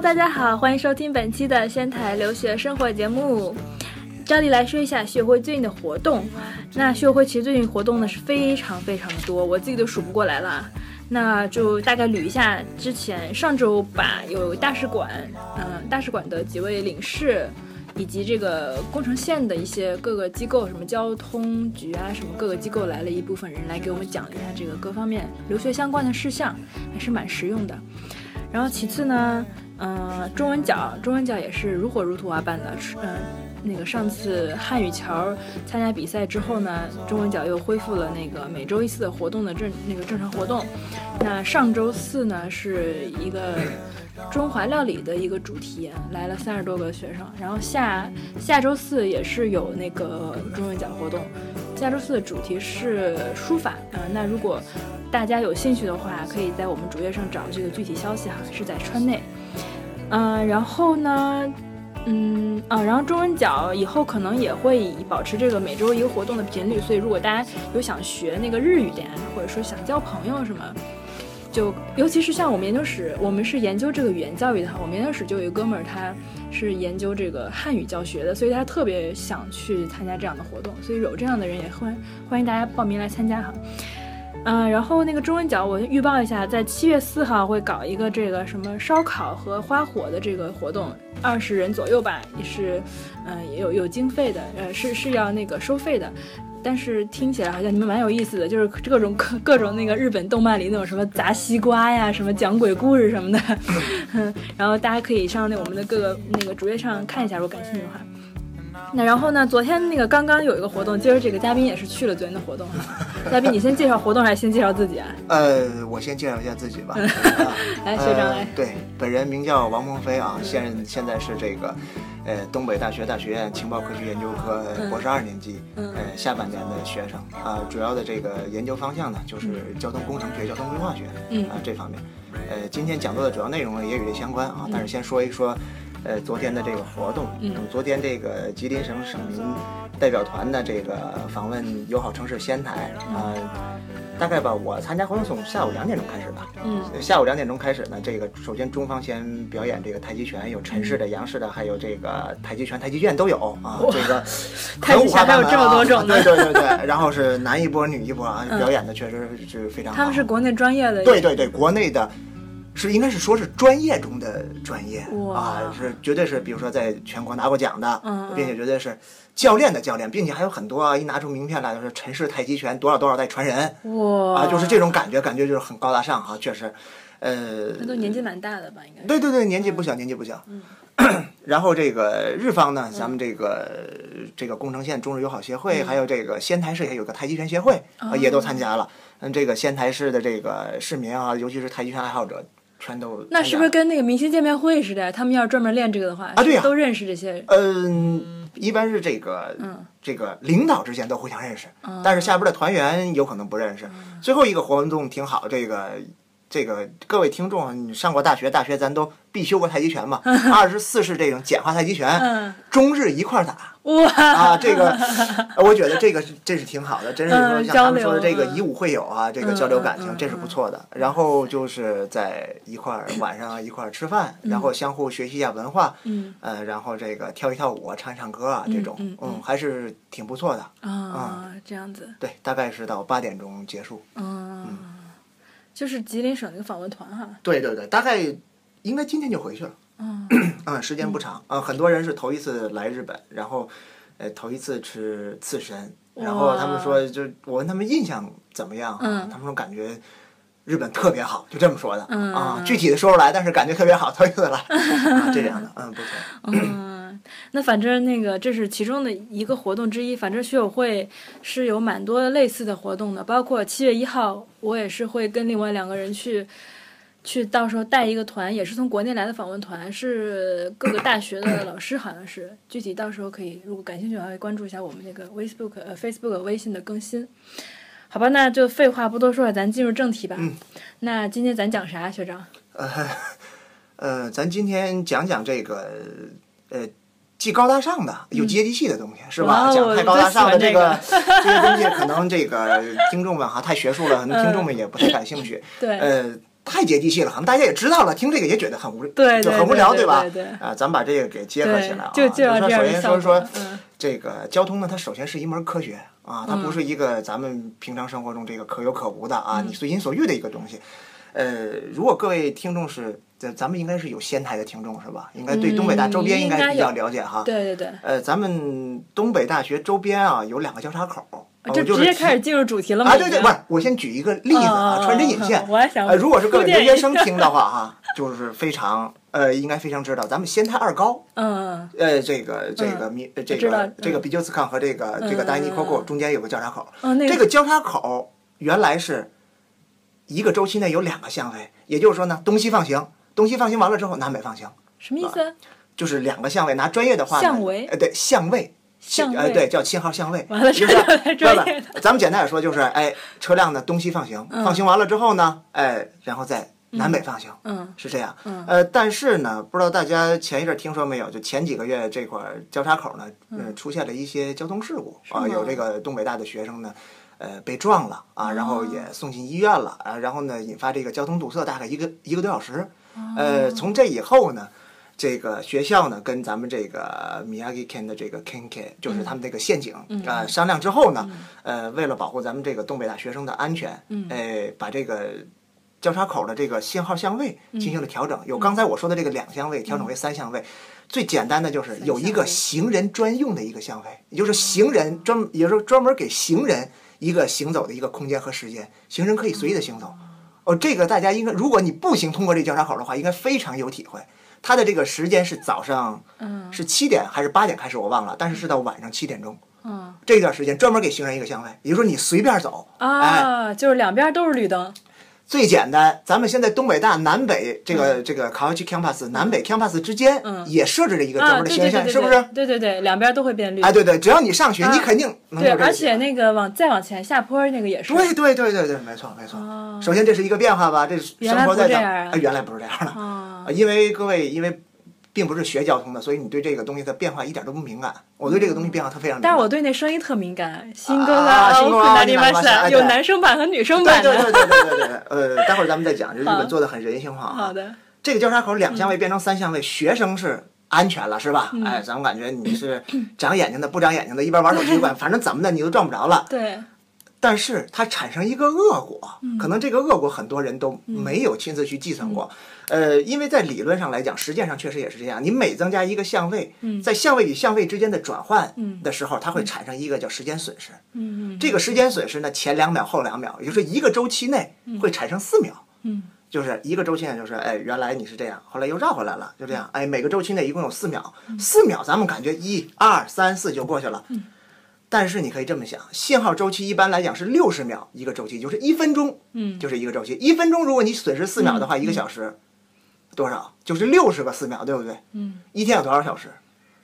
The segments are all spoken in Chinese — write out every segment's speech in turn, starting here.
大家好，欢迎收听本期的仙台留学生活节目。照例来说一下学会最近的活动。那学会其实最近活动呢是非常非常的多，我自己都数不过来了。那就大概捋一下，之前上周吧，有大使馆，嗯，大使馆的几位领事，以及这个宫城县的一些各个机构，什么交通局啊，什么各个机构来了一部分人来给我们讲了一下这个各方面留学相关的事项，还是蛮实用的。然后其次呢，嗯，中文角，中文角也是如火如荼啊办的，嗯，那个上次汉语桥参加比赛之后呢，中文角又恢复了那个每周一次的活动的正那个正常活动。那上周四呢是一个中华料理的一个主题，来了三十多个学生。然后下下周四也是有那个中文角活动，下周四的主题是书法，嗯，那如果大家有兴趣的话，可以在我们主页上找这个具体消息哈，是在川内。嗯，然后呢，嗯啊，然后中文角以后可能也会保持这个每周一个活动的频率，所以如果大家有想学那个日语的，或者说想交朋友什么，就尤其是像我们研究室，我们是研究这个语言教育的，我们研究室就有一个哥们儿，他是研究这个汉语教学的，所以他特别想去参加这样的活动，所以有这样的人也欢欢迎大家报名来参加哈。嗯，然后那个中文角，我预报一下，在七月四号会搞一个这个什么烧烤和花火的这个活动，二十人左右吧，也是，嗯，也有有经费的，呃，是是要那个收费的，但是听起来好像你们蛮有意思的，就是各种各各种那个日本动漫里那种什么砸西瓜呀，什么讲鬼故事什么的，然后大家可以上那我们的各个那个主页上看一下，如果感兴趣的话。那然后呢？昨天那个刚刚有一个活动，今儿这个嘉宾也是去了昨天的活动哈。嘉宾，你先介绍活动还是先介绍自己啊？呃，我先介绍一下自己吧。来，学长来。对，本人名叫王鹏飞啊，现任现在是这个，呃，东北大学大学院情报科学研究科博士二年级，呃，下半年的学生啊。主要的这个研究方向呢，就是交通工程学、交通规划学啊这方面。呃，今天讲座的主要内容呢也与这相关啊，但是先说一说。呃，昨天的这个活动，嗯，昨天这个吉林省省民代表团的这个访问友好城市仙台啊，大概吧，我参加活动从下午两点钟开始吧，嗯，下午两点钟开始呢，这个首先中方先表演这个太极拳，有陈式的、杨式的，还有这个太极拳、太极拳都有啊，这个 太极拳还有这么多种，对对对对，然后是男一波女一波啊，表演的确实是非常好，他们是国内专业的，对对对，国内的。是应该是说是专业中的专业啊，是绝对是，比如说在全国拿过奖的，并且绝对是教练的教练，并且还有很多啊，一拿出名片来就是陈氏太极拳多少多少代传人，哇啊，就是这种感觉，感觉就是很高大上哈，确实，呃，那都年纪蛮大的吧，应该对对对，年纪不小，年纪不小。嗯，然后这个日方呢，咱们这个这个宫城县中日友好协会，还有这个仙台市也有个太极拳协会啊，也都参加了。嗯，这个仙台市的这个市民啊，尤其是太极拳爱好者。全都那是不是跟那个明星见面会似的？他们要专门练这个的话啊，对呀，都认识这些。嗯，一般是这个，嗯，这个领导之间都互相认识，但是下边的团员有可能不认识。最后一个活动挺好，这个这个各位听众，你上过大学，大学咱都必修过太极拳嘛？二十四式这种简化太极拳，中日一块打。哇啊，这个我觉得这个这是挺好的，真是说像他们说的这个以武会友啊，这个交流感情，这是不错的。然后就是在一块儿晚上一块儿吃饭，然后相互学习一下文化，嗯，呃，然后这个跳一跳舞，唱一唱歌啊，这种，嗯，还是挺不错的啊。这样子，对，大概是到八点钟结束。嗯，就是吉林省那个访问团哈。对对对，大概应该今天就回去了。嗯，嗯，时间不长啊，很多人是头一次来日本，然后，呃，头一次吃刺身，然后他们说，就我问他们印象怎么样，嗯他们说感觉日本特别好，就这么说的啊，具体的说出来，但是感觉特别好，头一次来，这样的，嗯，不错。嗯，那反正那个这是其中的一个活动之一，反正学友会是有蛮多类似的活动的，包括七月一号，我也是会跟另外两个人去。去到时候带一个团，也是从国内来的访问团，是各个大学的老师，好像是。具体到时候可以，如果感兴趣的话，关注一下我们那个 Facebook 呃 Facebook 微信的更新。好吧，那就废话不多说了，咱进入正题吧。嗯。那今天咱讲啥，学长？呃，呃，咱今天讲讲这个呃，既高大上的有接地气的东西，是吧？讲太高大上的这个这些东西，可能这个听众们哈太学术了，可能听众们也不太感兴趣。对。呃。太接地气了，可能大家也知道了，听这个也觉得很无，对，就很无聊，对吧？啊，咱们把这个给结合起来啊，就就说首先说说嗯这个交通呢，它首先是一门科学啊，它不是一个咱们平常生活中这个可有可无的啊，你随心所欲的一个东西。呃，如果各位听众是，咱咱们应该是有仙台的听众是吧？应该对东北大周边嗯应该比较了解哈。对对对，呃，咱们东北大学周边啊有两个交叉口，呃就就直接开始进入主题了吗？啊，对对，不是，我先举一个例子啊，嗯穿针引线。我还想呃，如果是各位留学生听的话哈，就是非常呃，应该非常知道，咱们仙台二高，嗯呃，这个这个这个这个嗯比丘斯康和这个这个达尼 Coco 中间有个交叉口，这个交叉口原来是一个周期内有两个相位，也就是说呢，东西放行，东西放行完了之后，南北放行，什么意思？就是两个相位。拿专业的话呢，相位呃，对，相位。呃，相呃对，叫信号相位。完了就是这个太专业不不咱们简单点说，就是哎，车辆呢东西放行，放行完了之后呢，哎，然后再南北放行，嗯是这样。嗯呃，但是呢，不知道大家前一阵儿听说没有？就前几个月这块儿交叉口呢，嗯，出现了一些交通事故啊，有这个东北大的学生呢。呃，被撞了啊，然后也送进医院了啊，然后呢，引发这个交通堵塞，大概一个一个多小时。呃，从这以后呢，这个学校呢跟咱们这个 Miyagi Ken 的这个 Kenke，就是他们这个陷阱啊、商量之后呢，呃，为了保护咱们这个东北大学生的安全，呃，把这个交叉口的这个信号相位进行了调整，有刚才我说的这个两相位调整为三相位。最简单的就是有一个行人专用的一个相位，也就是行人专，也就是专门给行人一个行走的一个空间和时间，行人可以随意的行走。哦，这个大家应该，如果你步行通过这交叉口的话，应该非常有体会。它的这个时间是早上嗯。是七点还是八点开始，我忘了，但是是到晚上七点钟嗯。这段时间专门给行人一个相位，也就是说你随便走，哎，啊，就是两边都是绿灯。最简单，咱们现在东北大南北这个、这个 College Campus 南北 Campus 之间嗯也设置了一个专啊，门的行人线，对对对对，是不是？对对对，两边都会变绿。哎，对对，只要你上学，你肯定能对，有这个而且那个往再往前下坡那个也是。对对对对对，没错没错。哦首先这是一个变化吧，这是生活在这样啊哎原来不是这样的。啊啊，因为各位因为并不是学交通的，所以你对这个东西的变化一点都不敏感。我对这个东西变化特非常敏感。但是我对那声音特敏感，新歌啊新歌有男生版和女生版的。对对对对对对，呃，待会儿咱们再讲，就日本做的很人性化啊。好的，这个交叉口两相位变成三相位，学生是安全了，是吧？嗯哎，咱们感觉你是长眼睛的，不长眼睛的，一边玩手机一边，反正怎么的你都撞不着了。对，但是它产生一个恶果，嗯可能这个恶果很多人都没有亲自去计算过。呃，因为在理论上来讲，实践上确实也是这样。你每增加一个相位，在相位与相位之间的转换的时候，它会产生一个叫时间损失。这个时间损失呢，前两秒后两秒，也就是一个周期内会产生四秒。嗯就是一个周期内，就是哎，原来你是这样，后来又绕回来了，就这样。哎，每个周期内一共有四秒，四秒咱们感觉一二三四就过去了。但是你可以这么想，信号周期一般来讲是六十秒一个周期，就是一分钟，嗯就是一个周期。一分钟如果你损失四秒的话，一个小时多少？就是六十个四秒，对不对？嗯一天有多少小时？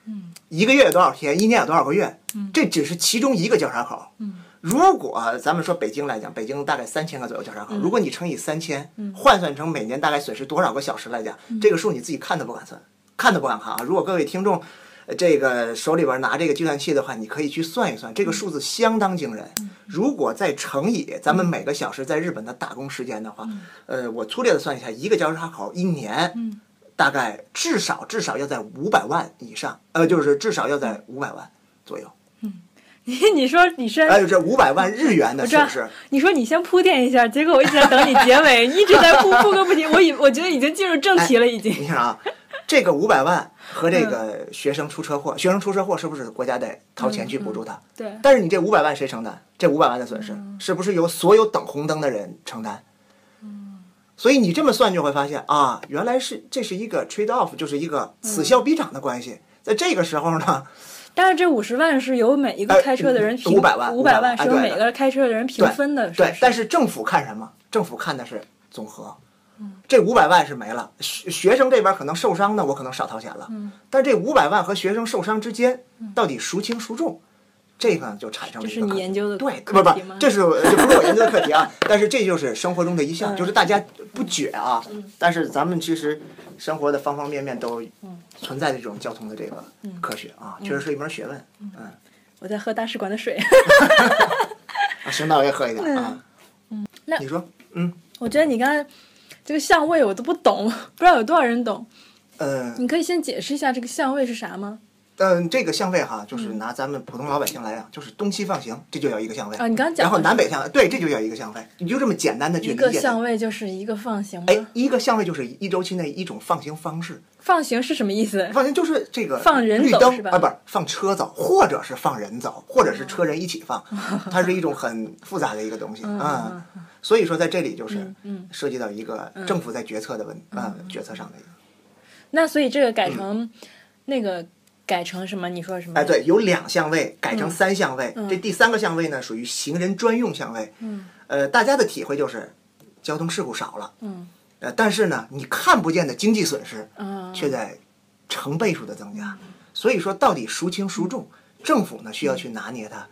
嗯一个月有多少天？一年有多少个月？这只是其中一个交叉口。嗯如果咱们说北京来讲，北京大概三千个左右交叉嗯口，如果你乘以三千，换算成每年大概损失多少个小时来讲，嗯这个数你自己看都不敢算，看都不敢看啊！如果各位听众。呃这个手里边拿这个计算器的话，你可以去算一算，这个数字相当惊人。嗯。如果再乘以咱们每个小时在日本的打工时间的话，呃，我粗略的算一下，一个交叉口一年嗯。大概至少至少要在五百万以上，呃，就是至少要在五百万左右。你你说你先，哎这五百万日元的我知道。损失，你说你先铺垫一下，结果我一直在等你结尾，你一直在铺铺个不停，我以 我觉得已经进入正题了，已经。你看啊，这个五百万和这嗯个学生出车祸，学生出车祸是不是国家得掏钱去补助他？对，但是你这五百万谁承担？这五百万的损失嗯是不是由所有等红灯的人承担？嗯所以你这么算就会发现啊，原来是这是一个 trade off，就是一个此消彼长的关系。在这个时候呢，但是这五十万是由每一个呃开车的人平，五百万五百万500万哎对是由每个开车的人平分的，对，但是政府看什么？政府看的是总和。这五百万是没了，学学生这边可能受伤呢，我可能少掏钱了。嗯但这五百万和学生受伤之间到底孰轻孰重，这个就产生了这是你一个课题研究的对，课不不，这是这不是我研究的课题啊，但是这就是生活中的一项，就是大家不觉啊，但是咱们其实生活的方方面面都存在这种交通的这个科学啊，确实是一门学问。嗯，我在喝大使馆的水。啊行，那我也喝一点啊。嗯那你说，嗯，我觉得你刚才这个相位我都不懂，不知道有多少人懂。呃，你可以先解释一下这个相位是啥吗？嗯，这个相位哈，就是嗯拿咱们普通老百姓来讲，就是东西放行，这就叫一个相位。啊，你刚刚讲然后南北相，对，这就叫一个相位，你就这么简单的去理解它。相位就是一个放行吗？哎，一个相位就是一周期内一种放行方式，放行是什么意思？放行就是这个放人绿走是吧啊，不是放车走，或者是放人走，或者是车人一起放，它是一种很复杂的一个东西啊。所以说在这里就是嗯涉及到一个政府在决策的问啊决策上的一个。那所以这个改成那个改成什么？你说什么？哎，对，有两相位改嗯成三相位，这第三个相位呢属于行人专用相位。嗯，呃，大家的体会就是交通事故少了，嗯，呃，但是呢，你看不见的经济损失嗯，却在成倍数的增加。所以说，到底孰轻孰重，政府呢需要去拿捏它，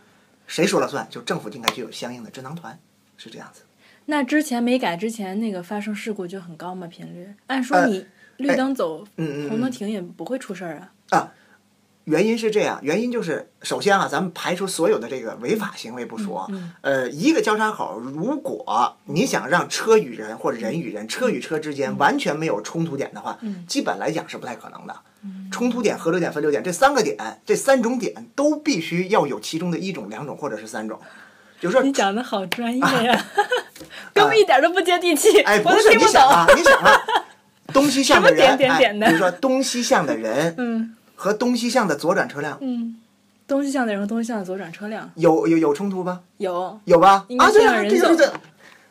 谁说了算？就政府应该具有相应的智囊团，是这样子。那之前没改之前，那个发生事故就很高吗？频率？按说呃你绿灯走，嗯嗯嗯红灯停也不会出事儿啊。啊，原因是这样，原因就是首先啊，咱们排除所有的这个违法行为不说，呃，一个交叉口，如果你想让车与人或者人与人、车与车之间完全没有冲突点的话，基本来讲是不太可能的。冲突点、合流点、分流点这三个点，这三种点都必须要有其中的一种、两种或者是三种。就是说你讲的好专业呀，根本一点都不接地气，不是都听不懂。你想啊，你想啊，东西向的人，点点点的哎，比如说东西向的人 嗯和东西向的左转车辆嗯，东西向的人和东西向的左转车辆有有有冲突吧？有，有吧？啊，对啊，这就是这。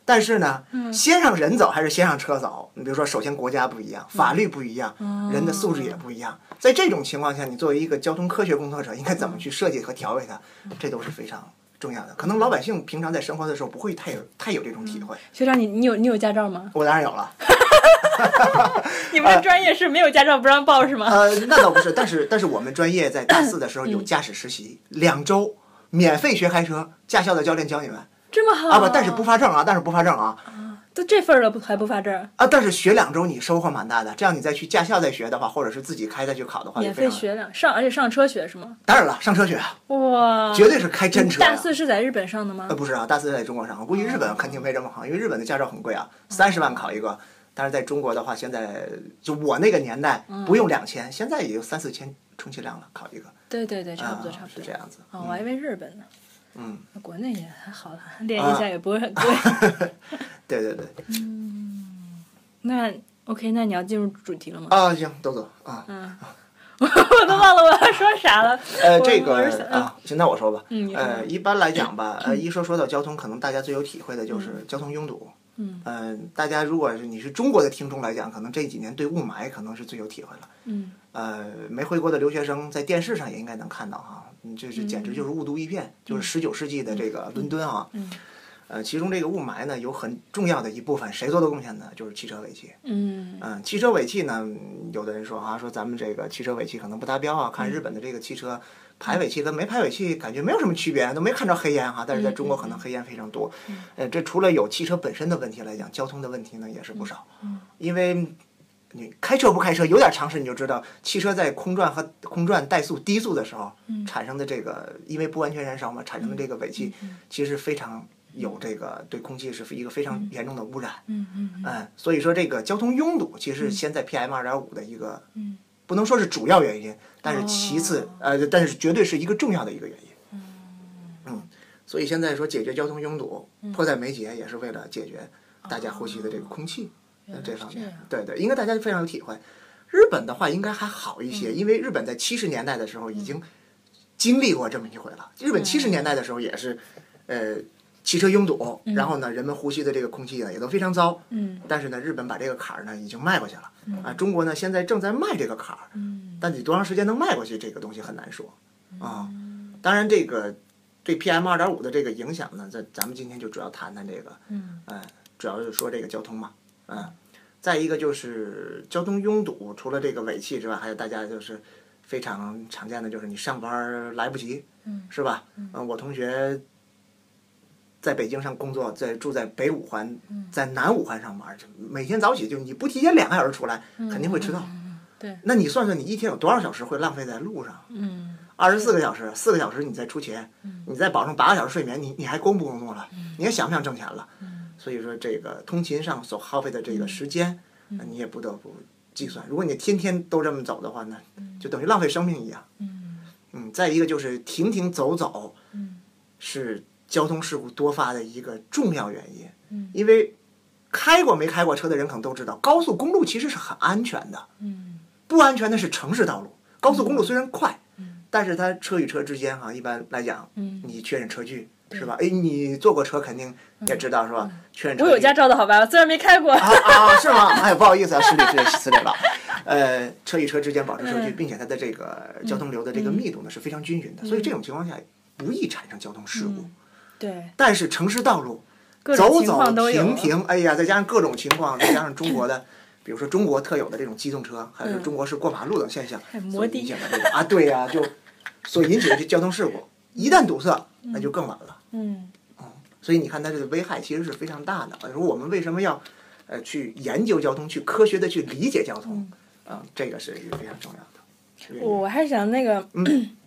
但是呢，先让人走还是先让车走？你比如说，首先国家不一样，法律不一样，哦人的素质也不一样。在这种情况下，你作为一个交通科学工作者，应该怎么去设计和调配它？这都是非常重要的。可能老百姓平常在生活的时候不会太有太有这种体会。学长你你有你有驾照吗？我当然有了，你们这专业是没有驾照不让报是吗？呃，那倒不是，但是但是我们专业在大四的时候有嗯驾驶实习，两周免费学开车，驾校的教练教你们这么好啊不，但是不发证啊，但是不发证啊。都这份儿了，不还不发证？啊，但是学两周你收获蛮大的，这样你再去驾校再学的话，或者是自己开再去考的话，免。费学两上，而且上车学是吗？当然了，上车学哇，绝对是开真车、大四是在日本上的吗呃，？不是啊，大四在中国上，我估计日本肯定没这么好，因为日本的驾照很贵啊，三十万考一个。但是在中国的话，现在就我那个年代嗯不用两千，现在也就三四千，充其量了，考一个。对对对，差不多啊差不多。是这样子。哦，我还以为日本呢。嗯，那国内也还好了，练一下也不会很贵。对对对。嗯那 OK，那你要进入主题了吗？啊，行，都走啊。我都忘了我要说啥了。呃，我这个啊，行，那我说吧。嗯呃，一般来讲吧，呃，一说说到交通，可能大家最有体会的就是交通拥堵。嗯。呃，大家如果是你是中国的听众来讲，可能这几年对雾霾可能是最有体会了。嗯呃，没回国的留学生在电视上也应该能看到哈，嗯这是简直就是雾都一片，就是十九世纪的这个伦敦啊。嗯呃，其中这个雾霾呢，有很重要的一部分，谁做的贡献呢？就是汽车尾气。嗯嗯，汽车尾气呢，嗯有的人说啊，说咱们这个汽车尾气可能不达标啊，看日本的这个汽车排尾气跟没排尾气感觉没有什么区别，都没看着黑烟哈，但是在中国可能黑烟非常多。呃，这除了有汽车本身的问题来讲，交通的问题呢也是不少，因为。你开车不开车，有点常识你就知道，汽车在空转和空转怠速、低速的时候产生的这个，因为不完全燃烧嘛，产生的这个尾气，其实非常有这个对空气是一个非常严重的污染。嗯嗯嗯，所以说这个交通拥堵其实是现在 PM 二点五的一个，嗯。不能说是主要原因，但是其次，呃，但是绝对是一个重要的一个原因。嗯，所以现在说解决交通拥堵，迫在眉睫，也是为了解决大家呼吸的这个空气，呃这方面，对对，应该大家非常有体会。日本的话应该还好一些，因为日本在七十年代的时候已经经历过这么一回了。日本七十年代的时候也是，呃，汽车拥堵，然后呢，人们呼吸的这个空气呢也都非常糟。嗯。但是呢，日本把这个坎儿呢已经迈过去了，啊，中国呢现在正在迈这个坎儿，嗯。但你多长时间能迈过去，这个东西很难说，啊，当然这个对 PM 二点五的这个影响呢，咱咱们今天就主要谈谈这个，嗯。呃，主要是说这个交通嘛，嗯，再一个就是交通拥堵，除了这个尾气之外，还有大家就是非常常见的就是你上班儿来不及，嗯是吧？嗯、我同学在北京上工作，在住在北五环，嗯在南五环上班，就每天早起就你不提前两个小时出来，肯定会迟到。嗯对，那你算算，你一天有多少小时会浪费在路上？嗯二十四个小时，四个小时你再出钱，你再保证八个小时睡眠，你你还工不工作了？你还想不想挣钱了？所以说这个通勤上所耗费的这个时间，那你也不得不计算。如果你天天都这么走的话呢，就等于浪费生命一样。嗯，再一个就是停停走走，是交通事故多发的一个重要原因。嗯，因为开过没开过车的人可能都知道，高速公路其实是很安全的。嗯，不安全的是城市道路。高速公路虽然快，但是它车与车之间哈，一般来讲，你确认车距是吧？哎，你坐过车肯定也知道是吧？确认车距。我有驾照的好吧？我虽然没开过。啊 啊，是吗？哎，不好意思啊，失礼失礼失礼了。呃，车与车之间保持车距，并且它的这个交通流的这个密度呢是非常均匀的，所以这种情况下不易产生交通事故。对。但是城市道路走走停停，哎呀，再加上各种情况，再加上中国的，比如说中国特有的这种机动车，还有中国式过马路等现象，所引起的这个啊，对呀，就所引起的这交通事故，一旦堵塞，那就更晚了。嗯。嗯，所以你看它这个危害其实是非常大的。说我们为什么要呃去研究交通，去科学的去理解交通？啊，这个是一个非常重要的。我还想那个，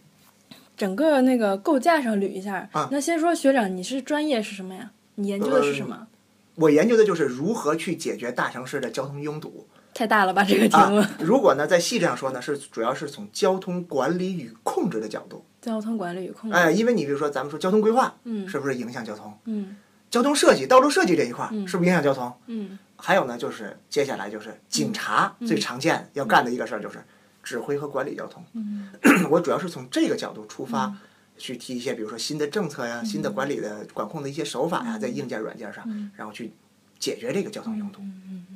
整个那个构架上捋一下。啊，那先说学长，你是专业是什么呀？你研究的是什么？我研究的就是如何去解决大城市的交通拥堵。太大了吧，这个题目。如果呢，在细致上说呢，是主要是从交通管理与控制的角度。交通管理与控制。哎，因为你比如说，咱们说交通规划，嗯，是不是影响交通？嗯。交通设计、道路设计这一块，是不是影响交通？嗯。还有呢，就是接下来就是警察最常见要干的一个事儿，就是指挥和管理交通。我主要是从这个角度出发，去提一些，比如说新的政策呀、新的管理的管控的一些手法呀，在硬件、软件上，然后去解决这个交通拥堵，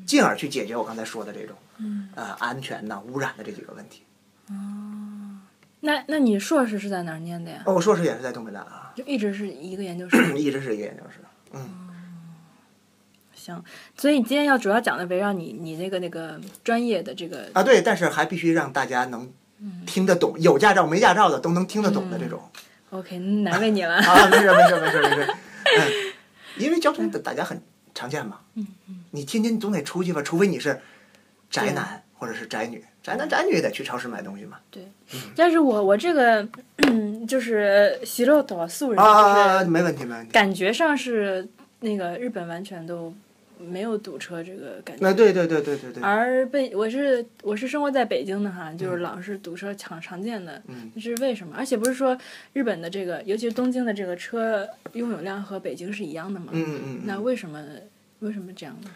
进而去解决我刚才说的这种呃安全呐、污染的这几个问题。哦，那那你硕士是在哪儿念的呀？哦，我硕士也是在东北大啊。就一直是一个研究生。一直是一个研究生，嗯。行，所以今天要主要讲的围绕你你那个那个专业的这个啊，对，但是还必须让大家能听得懂，有驾照没驾照的都能听得懂的这种。OK，难为你了。啊，没事没事没事没事。嗯，因为交通大家很常见嘛。嗯嗯。你天天总得出去吧，除非你是宅男或者是宅女，宅男宅女也得去超市买东西嘛。对。但是我我这个 就是洗肉多素人，啊，没问题没问题。感觉上是那个日本完全都。没有堵车这个感觉。那对对对对对对。而被我是我是生活在北京的哈，就是老是堵车常常见的。嗯。这是为什么？而且不是说日本的这个，尤其是东京的这个车拥有量和北京是一样的吗？嗯嗯嗯。那为什么为什么这样呢？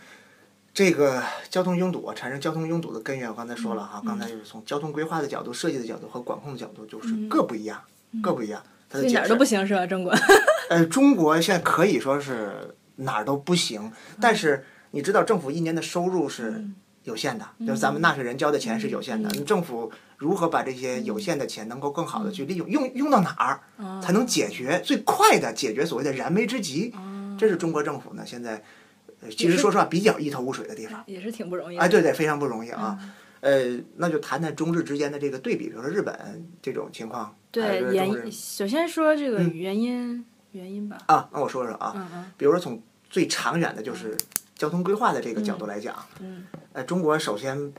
这个交通拥堵啊，产生交通拥堵的根源，我刚才说了哈，刚才就是从交通规划的角度、设计的角度和管控的角度，就是各不一样，各不一样。它的哪儿都不行是吧？中国。呃，中国现在可以说是。哪儿都不行，但是你知道政府一年的收入是有限的，就是咱们纳税人交的钱是有限的。政府如何把这些有限的钱能够更好的去利用，用用到哪儿才能解决最快的解决所谓的燃眉之急？这是中国政府呢现在，其实说实话比较一头雾水的地方，也是挺不容易。哎，对对，非常不容易啊。呃，那就谈谈中日之间的这个对比，比如说日本这种情况。对，原因首先说这个原因。原因吧啊，那我说说啊，比如说从最长远的，就是交通规划的这个角度来讲，嗯，呃，中国首先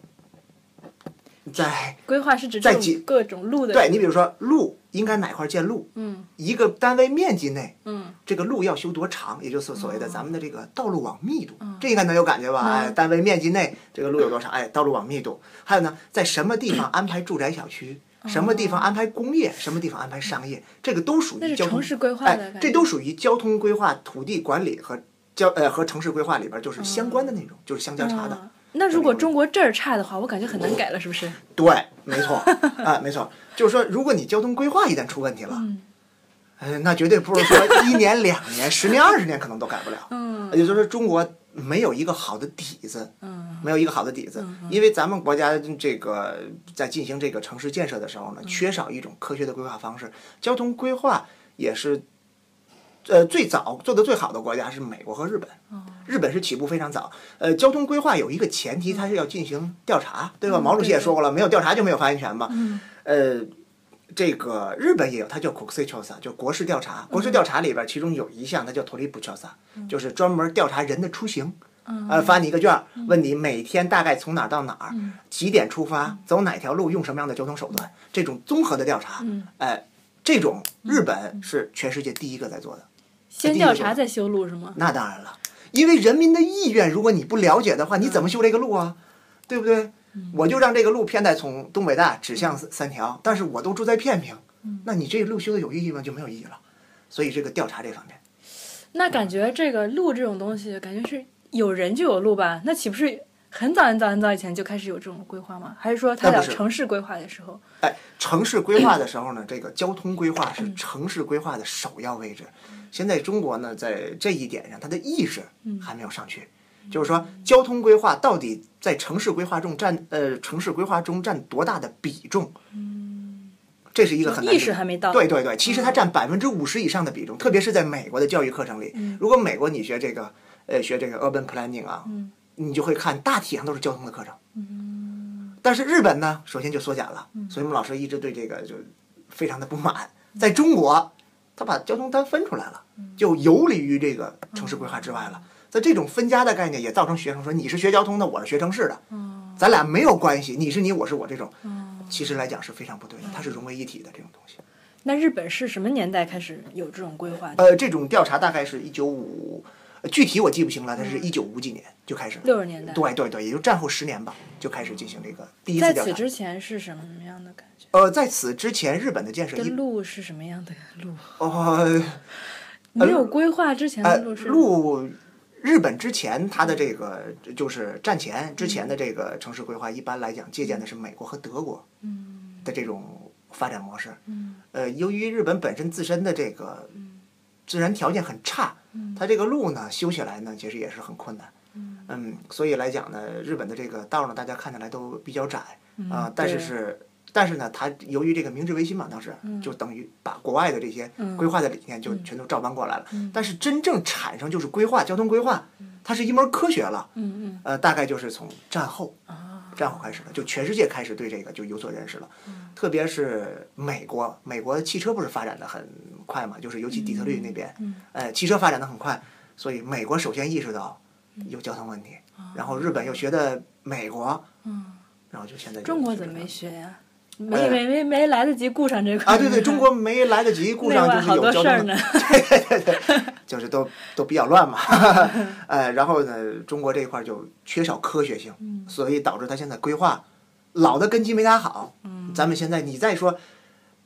在规划是指在各种路的，对你比如说路应该哪块建路，嗯，一个单位面积内，嗯，这个路要修多长，也就是所谓的咱们的这个道路网密度，这应该能有感觉吧？哎，单位面积内这个路有多长？哎，道路网密度，还有呢，在什么地方安排住宅小区？什么地方安排工业，什么地方安排商业，这个都属于交通。哎，这都属于交通规划、土地管理和交呃和城市规划里边就是相关的内容，就是相交叉的。那如果中国这儿差的话，我感觉很难改了，是不是？对，没错，啊，没错，就是说，如果你交通规划一旦出问题了，呃，那绝对不是说一年、两年、十年、二十年可能都改不了。嗯。也就是说，中国。没有一个好的底子，嗯没有一个好的底子，因为咱们国家这个在进行这个城市建设的时候呢，缺少一种科学的规划方式。交通规划也是，呃，最早做的最好的国家是美国和日本。日本是起步非常早。呃，交通规划有一个前提，它是要进行调查，对吧？毛主席也说过了，没有调查就没有发言权嘛。呃。这个日本也有，它叫 “kokusei chosa”，就国事调查。国事调查里边，其中有一项，它叫 “tori bu chosa”，就是专门调查人的出行。呃，发你一个卷，问你每天大概从哪儿到哪儿，几点出发，走哪条路，用什么样的交通手段，这种综合的调查。哎，这种日本是全世界第一个在做的。先调查再修路是吗？那当然了，因为人民的意愿，如果你不了解的话，你怎么修这个路啊？对不对？我就让这个路偏在从东北大指向三条，但是我都住在片平，那你这个路修的有意义吗？就没有意义了。所以这个调查这方面，那感觉这个路这种东西，感觉是有人就有路吧？那岂不是很早很早很早以前就开始有这种规划吗？还是说它那不是叫城市规划的时候？哎，城市规划的时候呢，这个交通规划是城市规划的首要位置。现在中国呢，在这一点上，它的意识还没有上去。就是说，交通规划到底在城市规划中占呃城市规划中占多大的比重？这是一个很难意识还没到。对对对，其实它占百分之五十以上的比重，特别是在美国的教育课程里。如果美国你学这个呃学这个 urban planning 啊，你就会看大体上都是交通的课程。但是日本呢，首先就缩减了，所以我们老师一直对这个就非常的不满。在中国，他把交通单分出来了，就游离于这个城市规划之外了。在这种分家的概念，也造成学生说你是学交通的，我是学城市的，咱俩没有关系，你是你，我是我这种。其实来讲是非常不对的，它是融为一体的这种东西。那日本是什么年代开始有这种规划的？呃，这种调查大概是一九五，具体我记不清了，但是一九五几年就开始了。六十年代。对对对，也就战后十年吧，就开始进行这个第一次在调查。在此之前是什么样的感觉？呃，在此之前，日本的建设一的路是什么样的路？呃没有规划之前呃的路是路，日本之前它的这个就是战前之前的这个城市规划，一般来讲借鉴的是美国和德国的这种发展模式。呃，由于日本本身自身的这个自然条件很差，它这个路呢修起来呢其实也是很困难。嗯，所以来讲呢，日本的这个道呢，大家看起来都比较窄啊、但是是。但是呢，它由于这个明治维新嘛，当时就等于把国外的这些规划的理念就全都照搬过来了。但是真正产生就是规划，交通规划，它是一门科学了。嗯嗯呃，大概就是从战后，啊战后开始了，就全世界开始对这个就有所认识了。特别是美国，美国的汽车不是发展的很快嘛，就是尤其底特律那边，呃，汽车发展的很快，所以美国首先意识到有交通问题，然后日本又学的美国，然后就现在中国怎么没学呀？没没没没来得及顾上这块啊？对对，中国 没来得及顾上，就是有交通的多事儿呢。对对对，就是都 都比较乱嘛，呃，然后呢，中国这一块儿就缺少科学性，所以导致它现在规划老的根基没打好。咱们现在你再说，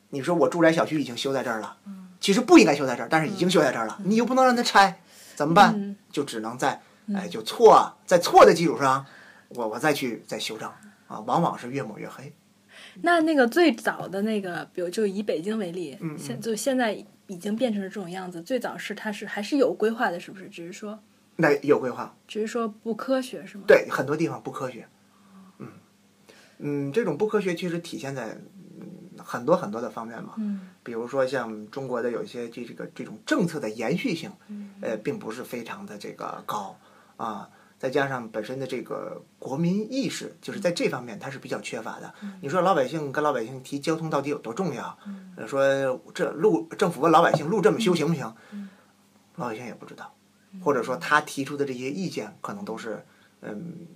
你说我住宅小区已经修在这儿了，其实不应该修在这儿，但是已经修在这儿了，你又不能让它拆，怎么办？嗯就只能在哎就错，在错的基础上，我我再去再修正啊，往往是越抹越黑。那那个最早的那个，比如就以北京为例，嗯现就现在已经变成了这种样子。最早是它是还是有规划的，是不是？只是说那有规划，只是说不科学，是吗？对，很多地方不科学。嗯，嗯，这种不科学其实体现在嗯很多很多的方面嘛。嗯比如说像中国的有一些这这个这种政策的延续性，呃，并不是非常的这个高啊。再加上本身的这个国民意识，就是在这方面它是比较缺乏的。你说老百姓跟老百姓提交通到底有多重要？呃说这路政府问老百姓路这么修行不行？老百姓也不知道，或者说他提出的这些意见可能都是嗯，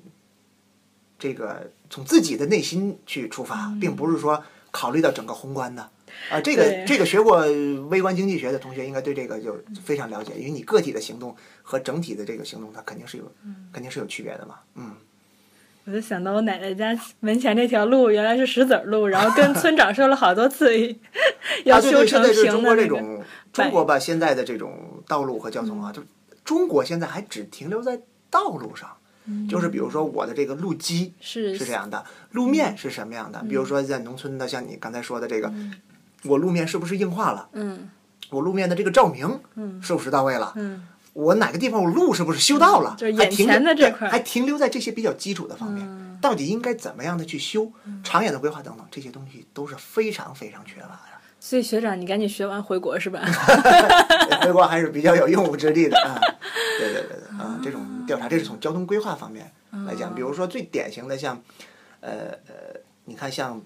这个从自己的内心去出发，并不是说考虑到整个宏观的。啊，这个这个学过微观经济学的同学应该对这个就非常了解，因为你个体的行动和整体的这个行动，它肯定是有肯定是有区别的嘛。嗯，我就想到我奶奶家门前这条路原来是石子儿路，然后跟村长说了好多次 要啊，对对，修成现在是中平的那个。国这种中国吧，现在的这种道路和交通啊，就中国现在还只停留在道路上。就是比如说我的这个路基是是这样的，路面是什么样的？比如说在农村的，像你刚才说的这个，我路面是不是硬化了？嗯我路面的这个照明是不是到位了？嗯我哪个地方我路是不是修到了？就是眼还停留前的这块对还停留在这些比较基础的方面，到底应该怎么样的去修？长远的规划等等，这些东西都是非常非常缺乏的。所以学长，你赶紧学完回国是吧？回国还是比较有用武之地的啊。对对对对啊，这种调查，这是从交通规划方面来讲，比如说最典型的像，呃呃，你看像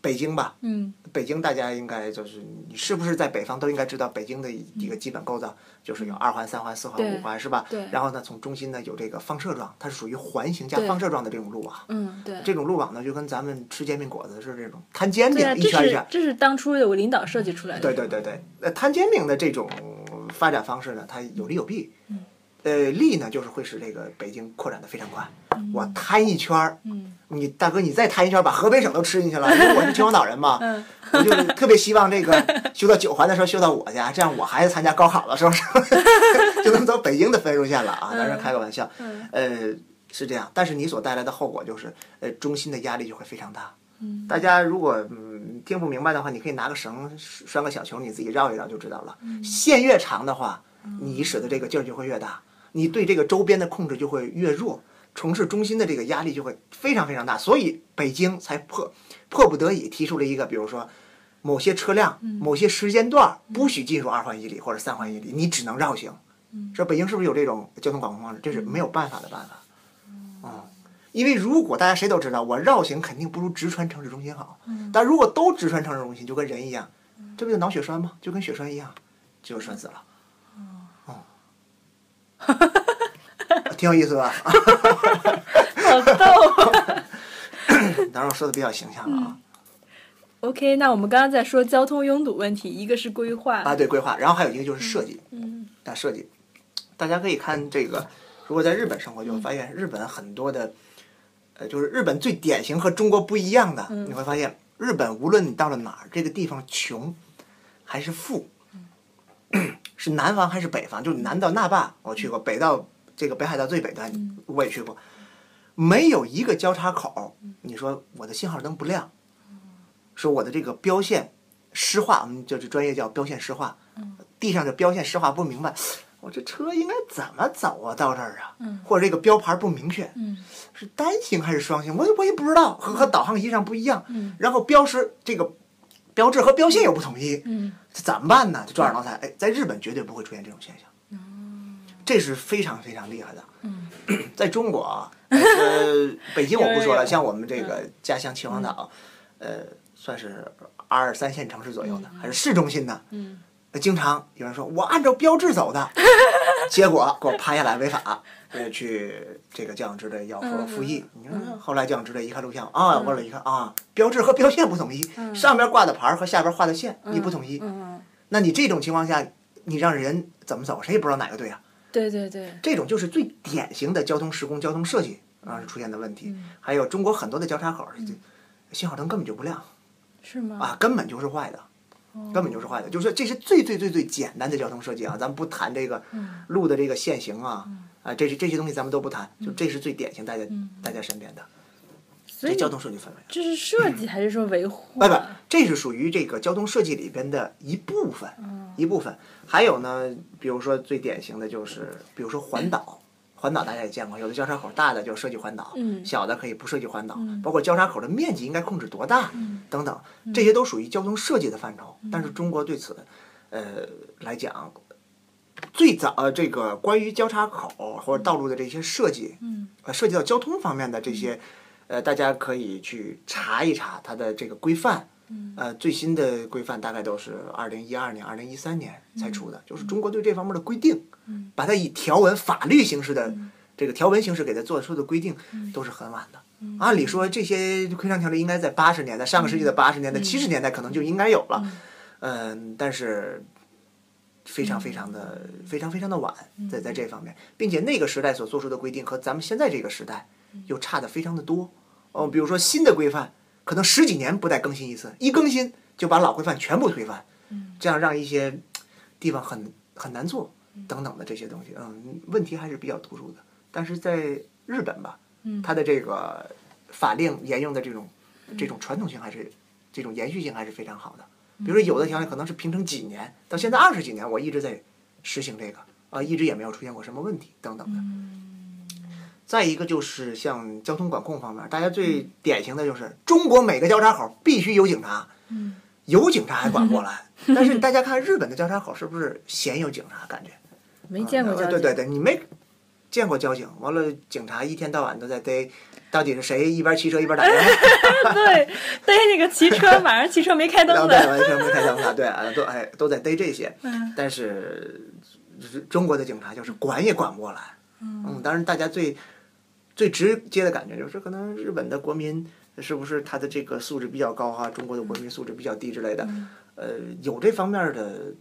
北京吧，嗯北京大家应该就是你是不是在北方都应该知道北京的一个基本构造，就是有二环、三环、四环、五环是吧？对然后呢，从中心呢有这个放射状，它是属于环形加放射状的这种路网。嗯，对。这种路网呢，就跟咱们吃煎饼果子是这种摊煎饼一圈一圈。这是当初有个领导设计出来的。对对对对，呃，摊煎饼的这种发展方式呢，它有利有弊。呃，利呢就是会使这个北京扩展的非常快。我摊一圈儿，你大哥你再摊一圈儿，把河北省都吃进去了。因为我是秦皇岛人嘛，我就特别希望这个修到九环的时候修到我家，这样我孩子参加高考的时候 就能走北京的分数线了啊！当然开个玩笑，呃，是这样。但是你所带来的后果就是，呃，中心的压力就会非常大。大家如果嗯听不明白的话，你可以拿个绳拴个小球，你自己绕一绕就知道了。线越长的话，你使的这个劲儿就会越大，你对这个周边的控制就会越弱。城市中心的这个压力就会非常非常大，所以北京才迫迫不得已提出了一个，比如说某些车辆、某些时间段不许进入二环以里或者三环以里，你只能绕行。说北京是不是有这种交通管控方式？这是没有办法的办法。嗯，因为如果大家谁都知道，我绕行肯定不如直穿城市中心好。但如果都直穿城市中心，就跟人一样，这不就脑血栓吗？就跟血栓一样，就栓死了。哦。挺有意思吧？好逗。当然我说的比较形象了啊。OK，那我们刚刚在说交通拥堵问题，一个是规划啊，对规划，然后还有一个就是设计。嗯。那设计，大家可以看这个，如果在日本生活，就会发现日本很多的，呃，就是日本最典型和中国不一样的，你会发现日本无论你到了哪儿，这个地方穷还是富，是南方还是北方，就是南到那霸我去过，北到。这个北海道最北端我也去过，没有一个交叉口，你说我的信号灯不亮，说我的这个标线湿化，我们就是专业叫标线湿化，地上的标线湿化不明白，我这车应该怎么走啊？到这儿啊？或者这个标牌不明确，是单行还是双行？我我也不知道，和和导航仪上不一样。然后标识这个标志和标线又不统一，这怎么办呢？就抓耳挠腮。哎，在日本绝对不会出现这种现象。这是非常非常厉害的。嗯，在中国，呃，北京我不说了，像我们这个家乡秦皇岛，呃，算是二三线城市左右的，还是市中心的。嗯，经常有人说我按照标志走的，结果给我拍下来违法，呃，去这个交警支队要说复议。你看，后来交警支队一看录像啊，过来一看啊，标志和标线不统一，上边挂的牌和下边画的线你不统一，那你这种情况下，你让人怎么走？谁也不知道哪个对啊。对对对，这种就是最典型的交通施工、交通设计啊出现的问题。还有中国很多的交叉口，信号灯根本就不亮，是吗？啊，根本就是坏的，根本就是坏的。就是这是最最最最简单的交通设计啊，咱们不谈这个路的这个限行啊，啊，这些这些东西咱们都不谈，就这是最典型大家大家身边的。这交通设计范围，这是设计还是说维护？不不，这是属于这个交通设计里边的一部分，一部分。还有呢，比如说最典型的就是，比如说环岛，环岛大家也见过，有的交叉口大的就设计环岛，小的可以不设计环岛，包括交叉口的面积应该控制多大等等，这些都属于交通设计的范畴。但是中国对此，呃来讲，最早这个关于交叉口或者道路的这些设计，呃，涉及到交通方面的这些，呃，大家可以去查一查它的这个规范。呃，最新的规范大概都是二零一二年、二零一三年才出的，就是中国对这方面的规定，把它以条文、法律形式的这个条文形式给它做出的规定，都是很晚的。按理说，这些规章条例应该在八十年代、上个世纪的八十年代、七十年代可能就应该有了，嗯，但是非常非常的、非常非常的晚，在在这方面，并且那个时代所做出的规定和咱们现在这个时代又差的非常的多。哦，比如说新的规范。可能十几年不再更新一次，一更新就把老规范全部推翻，这样让一些地方很很难做等等的这些东西，嗯，问题还是比较突出的。但是在日本吧，它的这个法令沿用的这种这种传统性还是这种延续性还是非常好的。比如说有的条例可能是平成几年，到现在二十几年，我一直在实行这个啊，一直也没有出现过什么问题等等的。再一个就是像交通管控方面，大家最典型的就是中国每个交叉口必须有警察，有警察还管不过来。但是大家看日本的交叉口是不是鲜有警察？感觉没见过交警。对对对，你没见过交警，完了警察一天到晚都在逮，到底是谁一边骑车一边打电话？对，逮那个骑车晚上骑车没开灯的。对，完全没开灯的，对啊，都哎都在逮这些。但是中国的警察就是管也管不过来。嗯，当然大家最。最直接的感觉就是，可能日本的国民是不是他的这个素质比较高哈？中国的国民素质比较低之类的，呃，有这方面的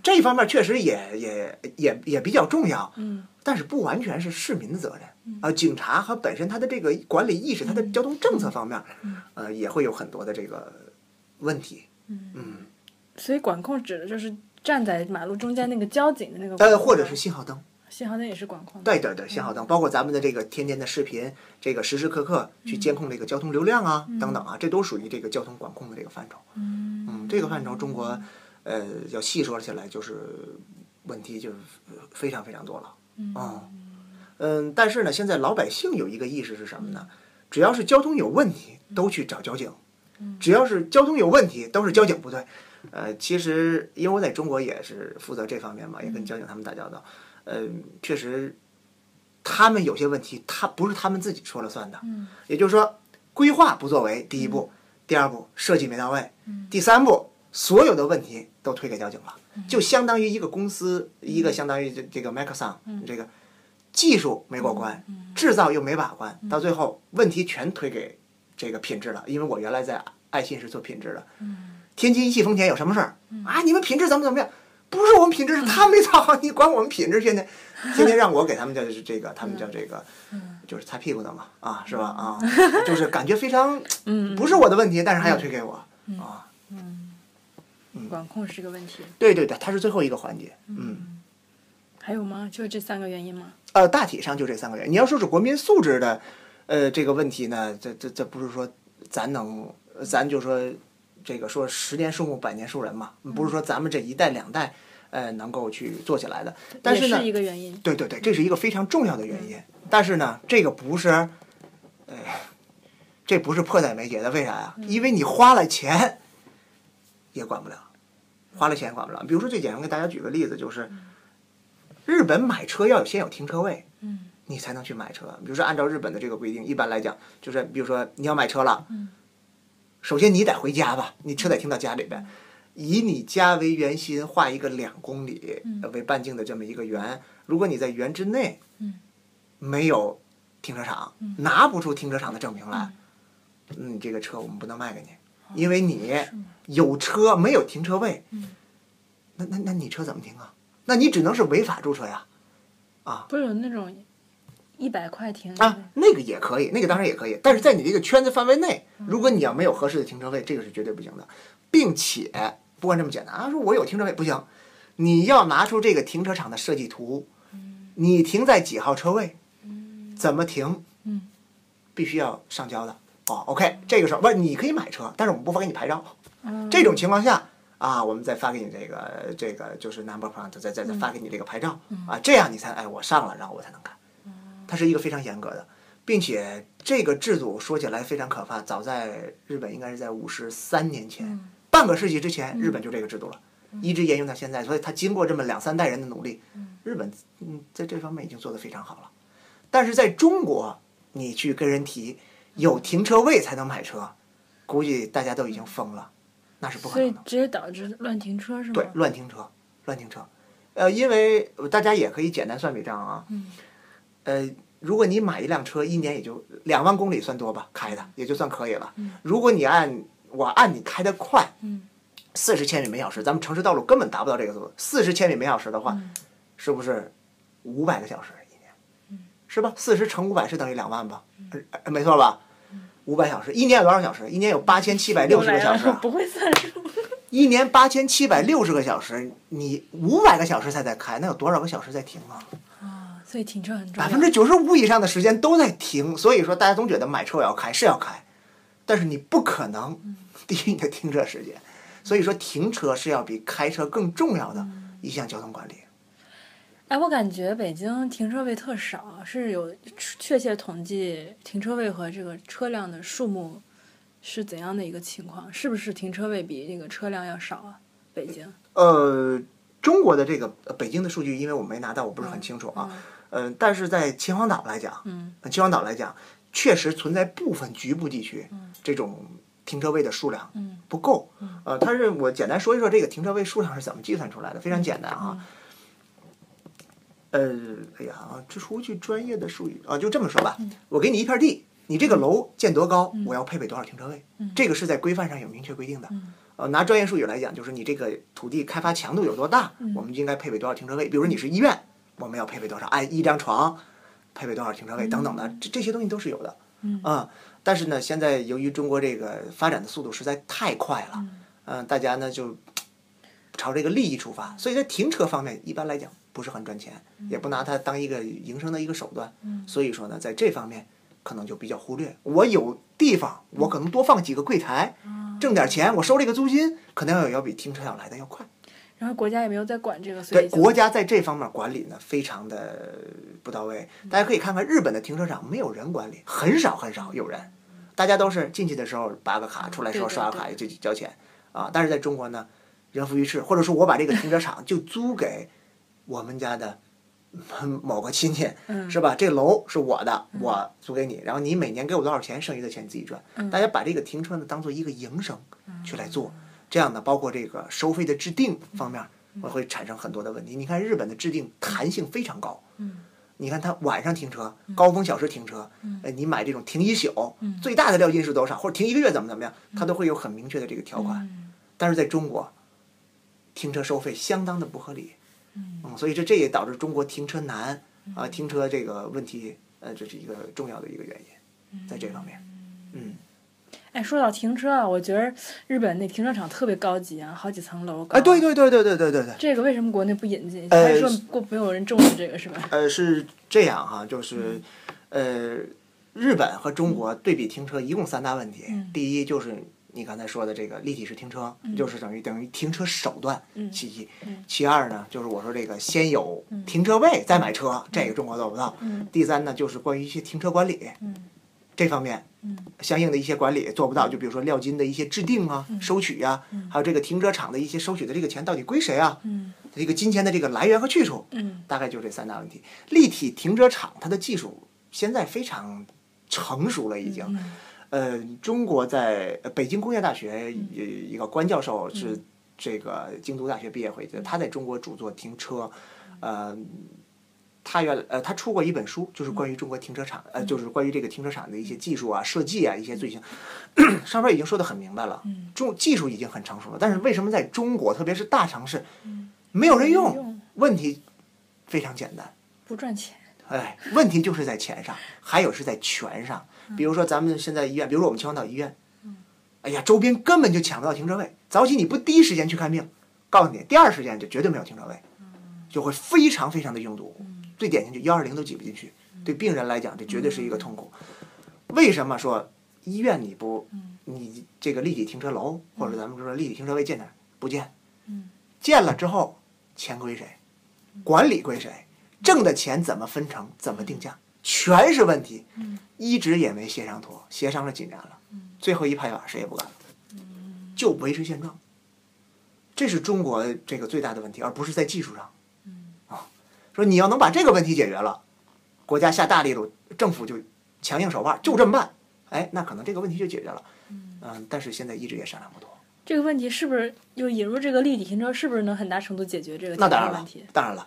这一方面确实也也也也比较重要，嗯但是不完全是市民的责任。呃，警察和本身他的这个管理意识，他的交通政策方面，呃，也会有很多的这个问题。嗯，所以管控指的就是站在马路中间那个交警的那个，呃，或者是信号灯。信号灯也是管控的。对对对，信号灯，包括咱们的这个天天的视频，这个时时刻刻去监控这个交通流量啊，等等啊，这都属于这个交通管控的这个范畴。嗯，这个范畴中国，呃，要细说起来，就是问题就非常非常多了。嗯，嗯，但是呢，现在老百姓有一个意识是什么呢？只要是交通有问题，都去找交警；只要是交通有问题，都是交警不对。呃，其实因为我在中国也是负责这方面嘛，也跟交警他们打交道。嗯，确实，他们有些问题，他不是他们自己说了算的。嗯，也就是说，规划不作为，第一步；第二步，设计没到位；第三步，所有的问题都推给交警了，就相当于一个公司，一个相当于这这个 Microsoft 这个技术没过关，制造又没把关，到最后问题全推给这个品质了。因为我原来在爱信是做品质的，天津一汽丰田有什么事儿？啊？你们品质怎么怎么样？不是我们品质，是他没造好，你管我们品质？现在。天天让我给他们叫是这个，他们叫这个，就是擦屁股的嘛，啊，是吧？啊，就是感觉非常，不是我的问题，但是还要推给我，啊，管控是个问题。对对对，它是最后一个环节，嗯，还有吗？就这三个原因吗？呃，大体上就这三个原因。你要说是国民素质的，呃，这个问题呢，这这这不是说咱能，咱就说这个说十年树木，百年树人嘛，不是说咱们这一代两代，呃，能够去做起来的。但是呢也是，一个原因。对对对，这是一个非常重要的原因。但是呢，这个不是，呃，这不是迫在眉睫的。为啥呀？因为你花了钱，也管不了，花了钱也管不了。比如说最简单，给大家举个例子，就是日本买车要有先有停车位，嗯。你才能去买车。比如说按照日本的这个规定，一般来讲，就是比如说你要买车了，首先你得回家吧，你车得停到家里边。以你家为圆心，画一个两公里呃为半径的这么一个圆。如果你在圆之内，没有停车场，拿不出停车场的证明来，嗯，你这个车我们不能卖给你，因为你有车没有停车位，那那那你车怎么停啊？那你只能是违法驻车呀。啊不是有那种一百块停啊，那个也可以，那个当然也可以，但是在你这个圈子范围内，如果你要没有合适的停车位，这个是绝对不行的，并且不管这么简单啊，说我有停车位不行，你要拿出这个停车场的设计图，你停在几号车位，怎么停，嗯必须要上交的。哦，OK，这个时候不是你可以买车，但是我们不发给你牌照。嗯这种情况下啊，我们再发给你这个这个就是 number plate，再再再发给你这个牌照啊，这样你才哎我上了，然后我才能看。它是一个非常严格的，并且这个制度说起来非常可怕。早在日本应该是在五十三年前，半个世纪之前，日本就这个制度了，一直沿用到现在。所以它经过这么两三代人的努力，日本嗯在这方面已经做得非常好了。但是在中国，你去跟人提有停车位才能买车，估计大家都已经疯了，那是不可能的。所以直接导致乱停车是吗？对，乱停车，乱停车。呃，因为大家也可以简单算笔账啊。嗯。呃，如果你买一辆车，一年也就两万公里算多吧，开的也就算可以了。如果你按我按你开的快，嗯，四十千米每小时，咱们城市道路根本达不到这个速度。四十千米每小时的话，嗯是不是五百个小时一年？是吧？四十乘五百是等于两万吧？没错吧？五百小时，一年有多少小时？一年有八千七百六十个小时、啊。不会算数。一年八千七百六十个小时，你五百个小时才在开，那有多少个小时在停啊？啊，所以停车很重要。百分之九十五以上的时间都在停，所以说大家总觉得买车我要开是要开，但是你不可能 低于你的停车时间，所以说停车是要比开车更重要的一项交通管理。哎，我感觉北京停车位特少，是有确切统计停车位和这个车辆的数目是怎样的一个情况？是不是停车位比这个车辆要少啊？北京？呃，中国的这个呃北京的数据，因为我没拿到，我不是很清楚啊。嗯、但是在秦皇岛来讲，嗯呃秦皇岛来讲，确实存在部分局部地区这种停车位的数量嗯不够。呃，它是我简单说一说这个停车位数量是怎么计算出来的，非常简单啊。呃，哎呀，这出去专业的术语啊，就这么说吧，我给你一片地，你这个楼建多高，我要配备多少停车位，这个是在规范上有明确规定的。呃，拿专业术语来讲，就是你这个土地开发强度有多大，我们就应该配备多少停车位。比如你是医院，我们要配备多少？按一张床配备多少停车位等等的，这这些东西都是有的。嗯，但是呢，现在由于中国这个发展的速度实在太快了，嗯，大家呢就朝这个利益出发，所以在停车方面一般来讲不是很赚钱，也不拿它当一个营生的一个手段。所以说呢，在这方面可能就比较忽略。我有地方，我可能多放几个柜台。挣点钱，我收这个租金，可能要要比停车要来的要快。然后国家也没有在管这个，所以对国家在这方面管理呢，非常的不到位。大家可以看看日本的停车场，没有人管理，很少很少有人，大家都是进去的时候拔个卡，出来时候刷个卡就交钱啊。但是在中国呢，人浮于事，或者说我把这个停车场就租给我们家的。某个亲戚是吧？这楼是我的，我租给你，然后你每年给我多少钱，剩余的钱你自己赚。大家把这个停车呢当做一个营生去来做，这样呢，包括这个收费的制定方面，会产生很多的问题。你看日本的制定弹性非常高，你看他晚上停车、高峰小时停车，呃，你买这种停一宿，最大的料金是多少，或者停一个月怎么怎么样，他都会有很明确的这个条款。但是在中国，停车收费相当的不合理。嗯，所以这这也导致中国停车难啊，停车这个问题，呃，这是一个重要的一个原因，在这方面，嗯。哎，说到停车啊，我觉得日本那停车场特别高级啊，好几层楼高。哎，对对对对对对对对。这个为什么国内不引进？还是说过没有人重视这个是吧？呃，是这样哈，就是，呃，日本和中国对比停车一共三大问题，第一就是。你刚才说的这个立体式停车，就是等于等于停车手段，其一。其二呢，就是我说这个先有停车位再买车，这个中国做不到。第三呢，就是关于一些停车管理，这方面相应的一些管理做不到。就比如说料金的一些制定啊、收取呀，还有这个停车场的一些收取的这个钱到底归谁啊？这个金钱的这个来源和去处，大概就这三大问题。立体停车场它的技术现在非常成熟了，已经。呃，中国在北京工业大学一个关教授是这个京都大学毕业回去，他在中国主做停车，呃，他原呃他出过一本书，就是关于中国停车场，呃，就是关于这个停车场的一些技术啊、设计啊一些罪行，上面已经说的很明白了，中技术已经很成熟了，但是为什么在中国，特别是大城市，没有人用？问题非常简单，不赚钱。哎，问题就是在钱上，还有是在权上。比如说咱们现在医院，比如说我们秦皇岛医院，哎呀，周边根本就抢不到停车位。早起你不第一时间去看病，告诉你，第二时间就绝对没有停车位，就会非常非常的拥堵。最典型就幺二零都挤不进去，对病人来讲这绝对是一个痛苦。为什么说医院你不，你这个立体停车楼或者咱们说立体停车位建哪？不建，建了之后钱归谁？管理归谁？挣的钱怎么分成？怎么定价？全是问题，一直也没协商妥，协商了几年了，最后一拍板谁也不干了，就维持现状。这是中国这个最大的问题，而不是在技术上。啊，说你要能把这个问题解决了，国家下大力度，政府就强硬手腕，就这么办，哎，那可能这个问题就解决了。嗯，但是现在一直也商量不妥。这个问题是不是就引入这个立体停车，是不是能很大程度解决这个那当然了，当然了。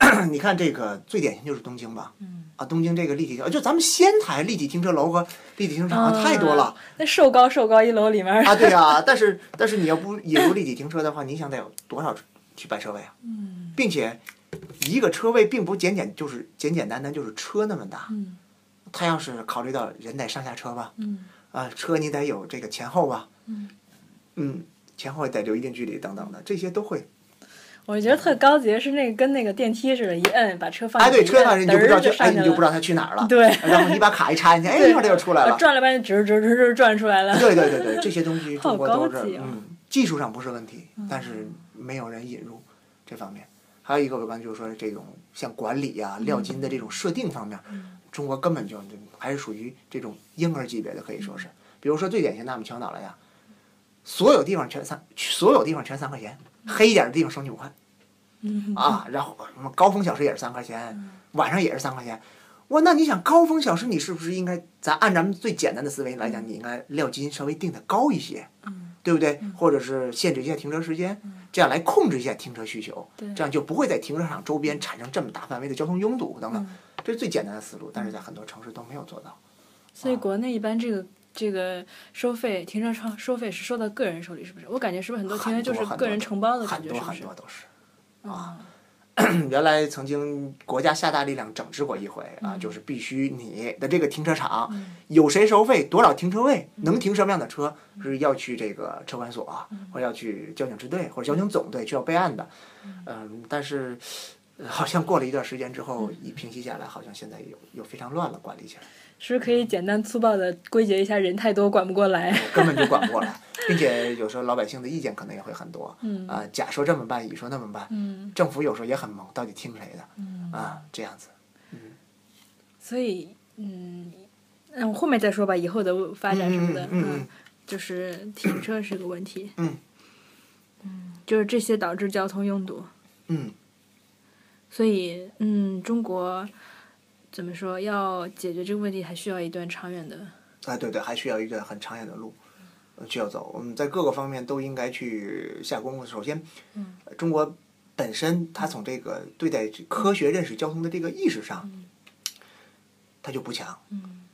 你看这个最典型就是东京吧，啊，东京这个立体停，就咱们仙台立体停车楼和立体停车场太多了。那瘦高瘦高一楼里面啊，对呀，但是但是你要不引入立体停车的话，你想得有多少去摆车位啊？嗯，并且一个车位并不简简就是简简单单就是车那么大，嗯，他要是考虑到人得上下车吧，嗯，啊，车你得有这个前后吧，嗯，嗯，前后得留一定距离等等的，这些都会。我觉得特高级是那个跟那个电梯似的，一摁把车放。哎，对，车放进去你就不知道去，哎，你就不知道它去哪儿了。对。然后你把卡一插进去，哎，一会儿它就出来了。转了半天，吱吱吱吱转出来了。对对对对，这些东西 中国都是嗯，技术上不是问题，但是没有人引入这方面。还有一个我刚才就是说这种像管理呀、料金的这种设定方面，中国根本就还是属于这种婴儿级别的，可以说是。比如说最典型的我们青岛了呀，所有地方全三，所有地方全三块钱，黑一点的地方收你五块。啊，然后什么高峰小时也是三块钱，晚上也是三块钱。我那你想高峰小时你是不是应该咱按咱们最简单的思维来讲，你应该料金稍微定的高一些，对不对？或者是限制一下停车时间，这样来控制一下停车需求，这样就不会在停车场周边产生这么大范围的交通拥堵等等。这是最简单的思路，但是在很多城市都没有做到。所以国内一般这个。这个收费停车场收费是收到个人手里，是不是？我感觉是不是很多停车就是个人承包的感觉，是不是？很多很多都是啊。原来曾经国家下大力量整治过一回啊，就是必须你的这个停车场有谁收费，多少停车位，能停什么样的车，是要去这个车管所，或者要去交警支队或者交警总队去要备案的。嗯，但是好像过了一段时间之后，一平息下来，好像现在又又非常乱了，管理起来。是不是可以简单粗暴的归结一下，人太多管不过来，根本就管不过来，并且有时候老百姓的意见可能也会很多。嗯啊，甲说这么办，乙说那么办。嗯，政府有时候也很懵，到底听谁的？嗯啊，这样子。嗯，所以嗯，嗯我后面再说吧，以后的发展什么的。嗯嗯。就是停车是个问题。嗯。嗯，就是这些导致交通拥堵。嗯。所以，嗯，中国。怎么说？要解决这个问题，还需要一段长远的。啊，对对，还需要一段很长远的路需要走。我们在各个方面都应该去下功夫。首先，中国本身它从这个对待科学认识交通的这个意识上，它就不强。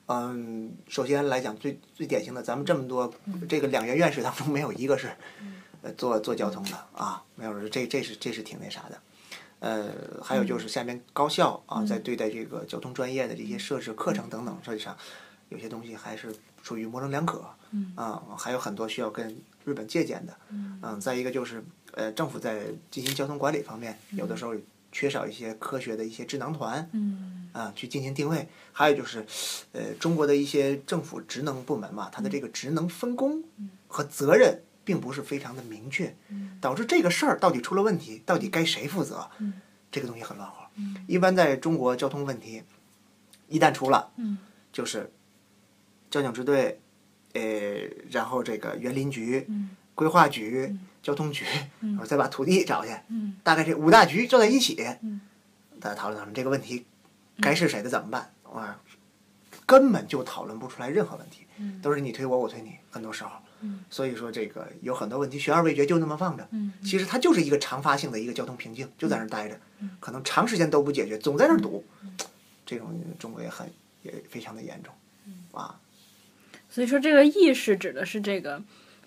嗯，首先来讲，最最典型的，咱们这么多这个两院院士当中，没有一个是呃做做交通的啊，没有，这这是这是挺那啥的。呃，还有就是下面高校啊，在对待这个交通专业的这些设置、课程等等设计上，有些东西还是属于模棱两可。嗯。啊，还有很多需要跟日本借鉴的。嗯。再一个就是，呃，政府在进行交通管理方面，有的时候缺少一些科学的一些智囊团。嗯。啊，去进行定位。还有就是，呃，中国的一些政府职能部门嘛，它的这个职能分工和责任。并不是非常的明确，导致这个事儿到底出了问题，到底该谁负责？这个东西很乱乎。一般在中国交通问题一旦出了，就是交警支队，呃，然后这个园林局、规划局、交通局，然后再把土地找去，大概这五大局坐在一起，大家讨论讨论这个问题该是谁的怎么办？啊，根本就讨论不出来任何问题，都是你推我，我推你，很多时候。所以说，这个有很多问题悬而未决，就那么放着。其实它就是一个常发性的一个交通瓶颈，就在那儿待着，可能长时间都不解决，总在那儿堵。这种中国也很也非常的严重，啊。所以说，这个意识指的是这个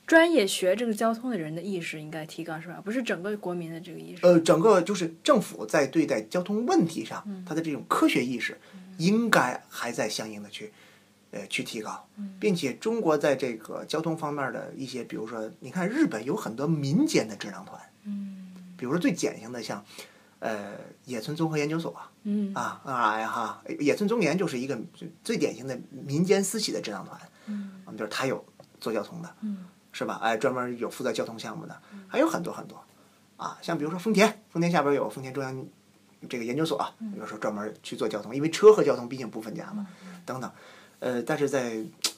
专业学这个交通的人的意识应该提高，是吧？不是整个国民的这个意识。呃，整个就是政府在对待交通问题上，他的这种科学意识应该还在相应的去。呃，去提高，并且中国在这个交通方面的一些，比如说，你看日本有很多民间的智囊团，嗯，比如说最典型的像，呃，野村综合研究所，嗯，啊，NRI 哈，野村综研就是一个最典型的民间私企的智囊团，嗯，我们就是他有做交通的，嗯，是吧？哎，专门有负责交通项目的，还有很多很多，啊，像比如说丰田，丰田下边有丰田中央这个研究所，比如说专门去做交通，因为车和交通毕竟不分家嘛，等等。呃，但是在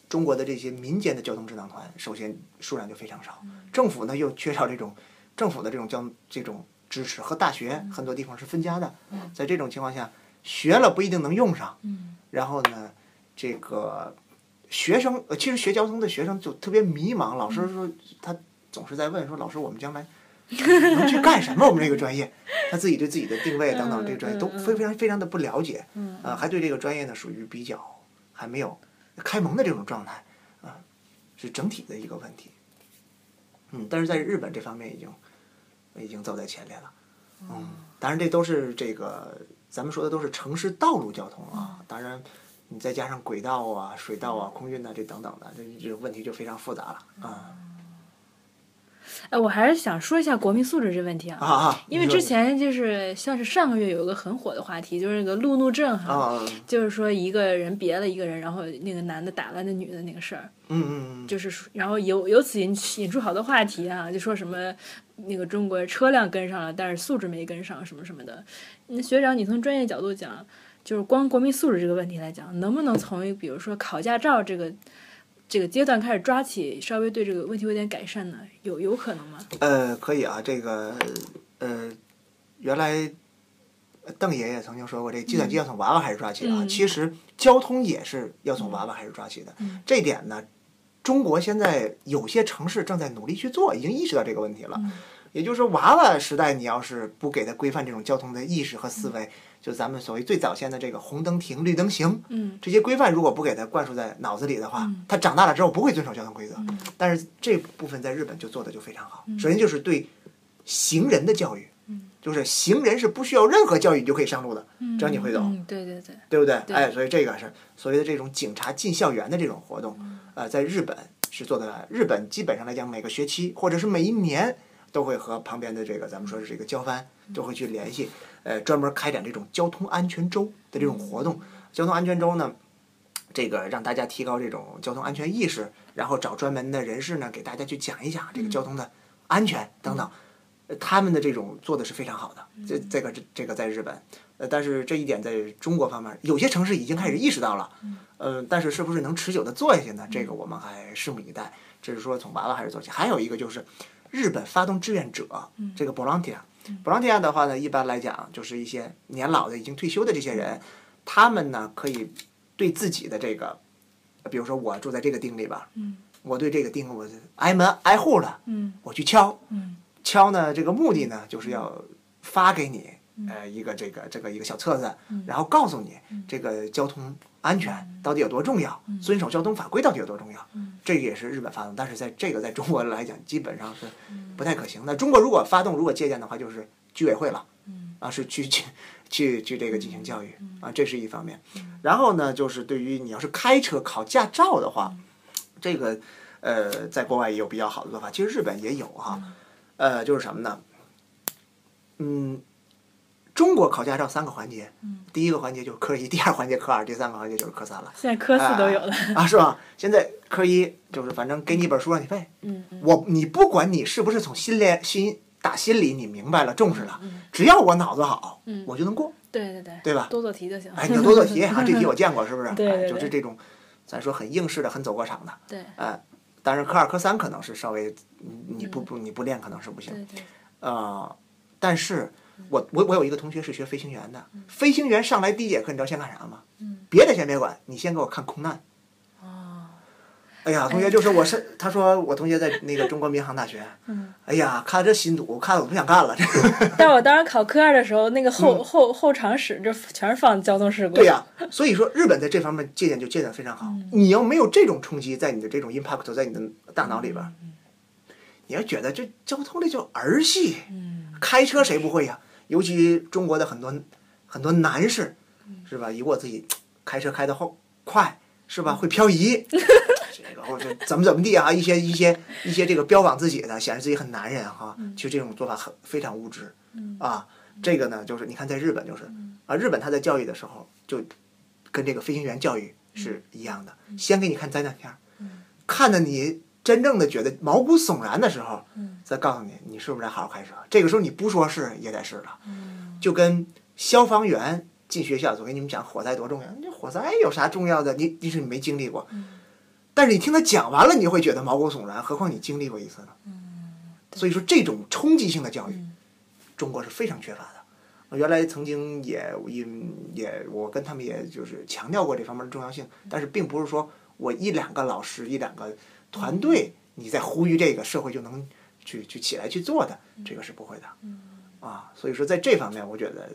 中国的这些民间的交通智囊团，首先数量就非常少，政府呢又缺少这种政府的这种交这种支持，和大学很多地方是分家的，在这种情况下，学了不一定能用上，然后呢，这个学生呃，其实学交通的学生就特别迷茫，老师说他总是在问说，老师我们将来能去干什么？我们这个专业，他自己对自己的定位等等这个专业都非非常非常的不了解，啊，还对这个专业呢属于比较。还没有开蒙的这种状态，啊，是整体的一个问题。嗯，但是在日本这方面已经已经走在前列了。嗯，当然这都是这个咱们说的都是城市道路交通啊。当然，你再加上轨道啊、水道啊、空运呐这等等的，这这问题就非常复杂了啊。哎，我还是想说一下国民素质这问题啊，因为之前就是像是上个月有一个很火的话题，就是那个路怒症哈，就是说一个人别了一个人，然后那个男的打了那女的那个事儿，嗯嗯就是然后由由此引引出好多话题啊，就说什么那个中国车辆跟上了，但是素质没跟上什么什么的。那学长，你从专业角度讲，就是光国民素质这个问题来讲，能不能从比如说考驾照这个？这个阶段开始抓起，稍微对这个问题有点改善呢，有有可能吗？呃，可以啊，这个呃，原来邓爷爷曾经说过，这计算机要从娃娃开始抓起啊。其实交通也是要从娃娃开始抓起的。这点呢，中国现在有些城市正在努力去做，已经意识到这个问题了。也就是说，娃娃时代你要是不给他规范这种交通的意识和思维，就咱们所谓最早先的这个红灯停、绿灯行，嗯这些规范如果不给他灌输在脑子里的话，他长大了之后不会遵守交通规则。但是这部分在日本就做的就非常好。首先就是对行人的教育，就是行人是不需要任何教育你就可以上路的，只要你会走。嗯，对对对，对不对？哎，所以这个是所谓的这种警察进校园的这种活动，呃，在日本是做的。日本基本上来讲，每个学期或者是每一年都会和旁边的这个咱们说是这个交番都会去联系，呃，专门开展这种交通安全周的这种活动。交通安全周呢，这个让大家提高这种交通安全意识，然后找专门的人士呢给大家去讲一讲这个交通的安全等等。呃他们的这种做的是非常好的，这这个这这个在日本，呃，但是这一点在中国方面，有些城市已经开始意识到了，呃，但是是不是能持久的做下去呢？这个我们还拭目以待。这是说从娃娃开始做起，还有一个就是日本发动志愿者，这个 volunteer，volunteer 的话呢，一般来讲就是一些年老的已经退休的这些人，他们呢可以对自己的这个，比如说我住在这个町里吧，我对这个町我挨门挨户的，嗯。我去敲，嗯。敲呢，这个目的呢，就是要发给你，呃，一个这个这个一个小册子，然后告诉你这个交通安全到底有多重要，遵守交通法规到底有多重要。这个也是日本发动，但是在这个在中国来讲，基本上是不太可行那。中国如果发动，如果借鉴的话，就是居委会了，啊，是去去去去这个进行教育啊，这是一方面。然后呢，就是对于你要是开车考驾照的话，这个呃，在国外也有比较好的做法，其实日本也有哈。呃，就是什么呢？嗯，中国考驾照三个环节，第一个环节就是科一，第二环节科二，第三个环节就是科三了。现在科四都有了，啊，是吧？现在科一就是反正给你一本书让你背，嗯嗯我你不管你是不是从心里心打心里你明白了重视了，嗯只要我脑子好，我就能过。对对对，对吧多做题就行。哎，你就多做题 啊，这题我见过，是不是？对对对哎，就是这种，咱说很应试的，很走过场的。对哎，但是科二、科三可能是稍微，你你不不你不练可能是不行。对对，呃，但是我我我有一个同学是学飞行员的，飞行员上来第一节课，你知道先干啥吗？别的先别管，你先给我看空难。哦，哎呀，同学就是我是，他说我同学在那个中国民航大学，嗯哎呀，看这心堵，看我不想干了。这 但我当时考科二的时候，那个后后后场室就全是放交通事故。嗯对呀、所以说日本在这方面借鉴就借鉴得非常好。嗯你要没有这种冲击在你的这种 impact 在你的大脑里边你要觉得这交通这叫儿戏，嗯开车谁不会呀？尤其中国的很多很多男士，嗯是吧？以我自己开车开的后快，是吧？会漂移，这个或者怎么怎么地啊？一些一些一些这个标榜自己的，显示自己很男人哈。嗯其实这种做法很非常无知，啊，这个呢就是你看在日本就是啊，日本他在教育的时候就跟这个飞行员教育是一样的，先给你看灾难片儿，看的你真正的觉得毛骨悚然的时候，再告诉你你是不是得好好开车。这个时候你不说是也得是了，就跟消防员进学校，我跟你们讲火灾多重要，你这火灾有啥重要的？你你是你没经历过，但是你听他讲完了，你会觉得毛骨悚然，何况你经历过一次呢？所以说这种冲击性的教育，中国是非常缺乏的。我原来曾经也也也，我跟他们也就是强调过这方面的重要性，但是并不是说我一两个老师、一两个团队，你在呼吁这个社会就能去去起来去做的，这个是不会的。啊，所以说在这方面，我觉得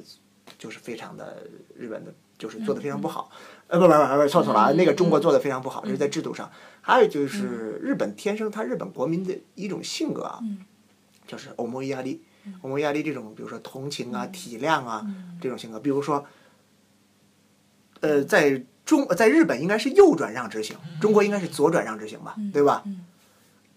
就是非常的日本的，就是做的非常不好。呃，不不不不，错错了啊，那个中国做的非常不好，这是在制度上。还有就是日本天生他日本国民的一种性格啊，就是欧摩压力，欧摩压力这种，比如说同情啊、体谅啊这种性格，比如说，呃，在中在日本应该是右转让直行，中国应该是左转让直行吧，对吧？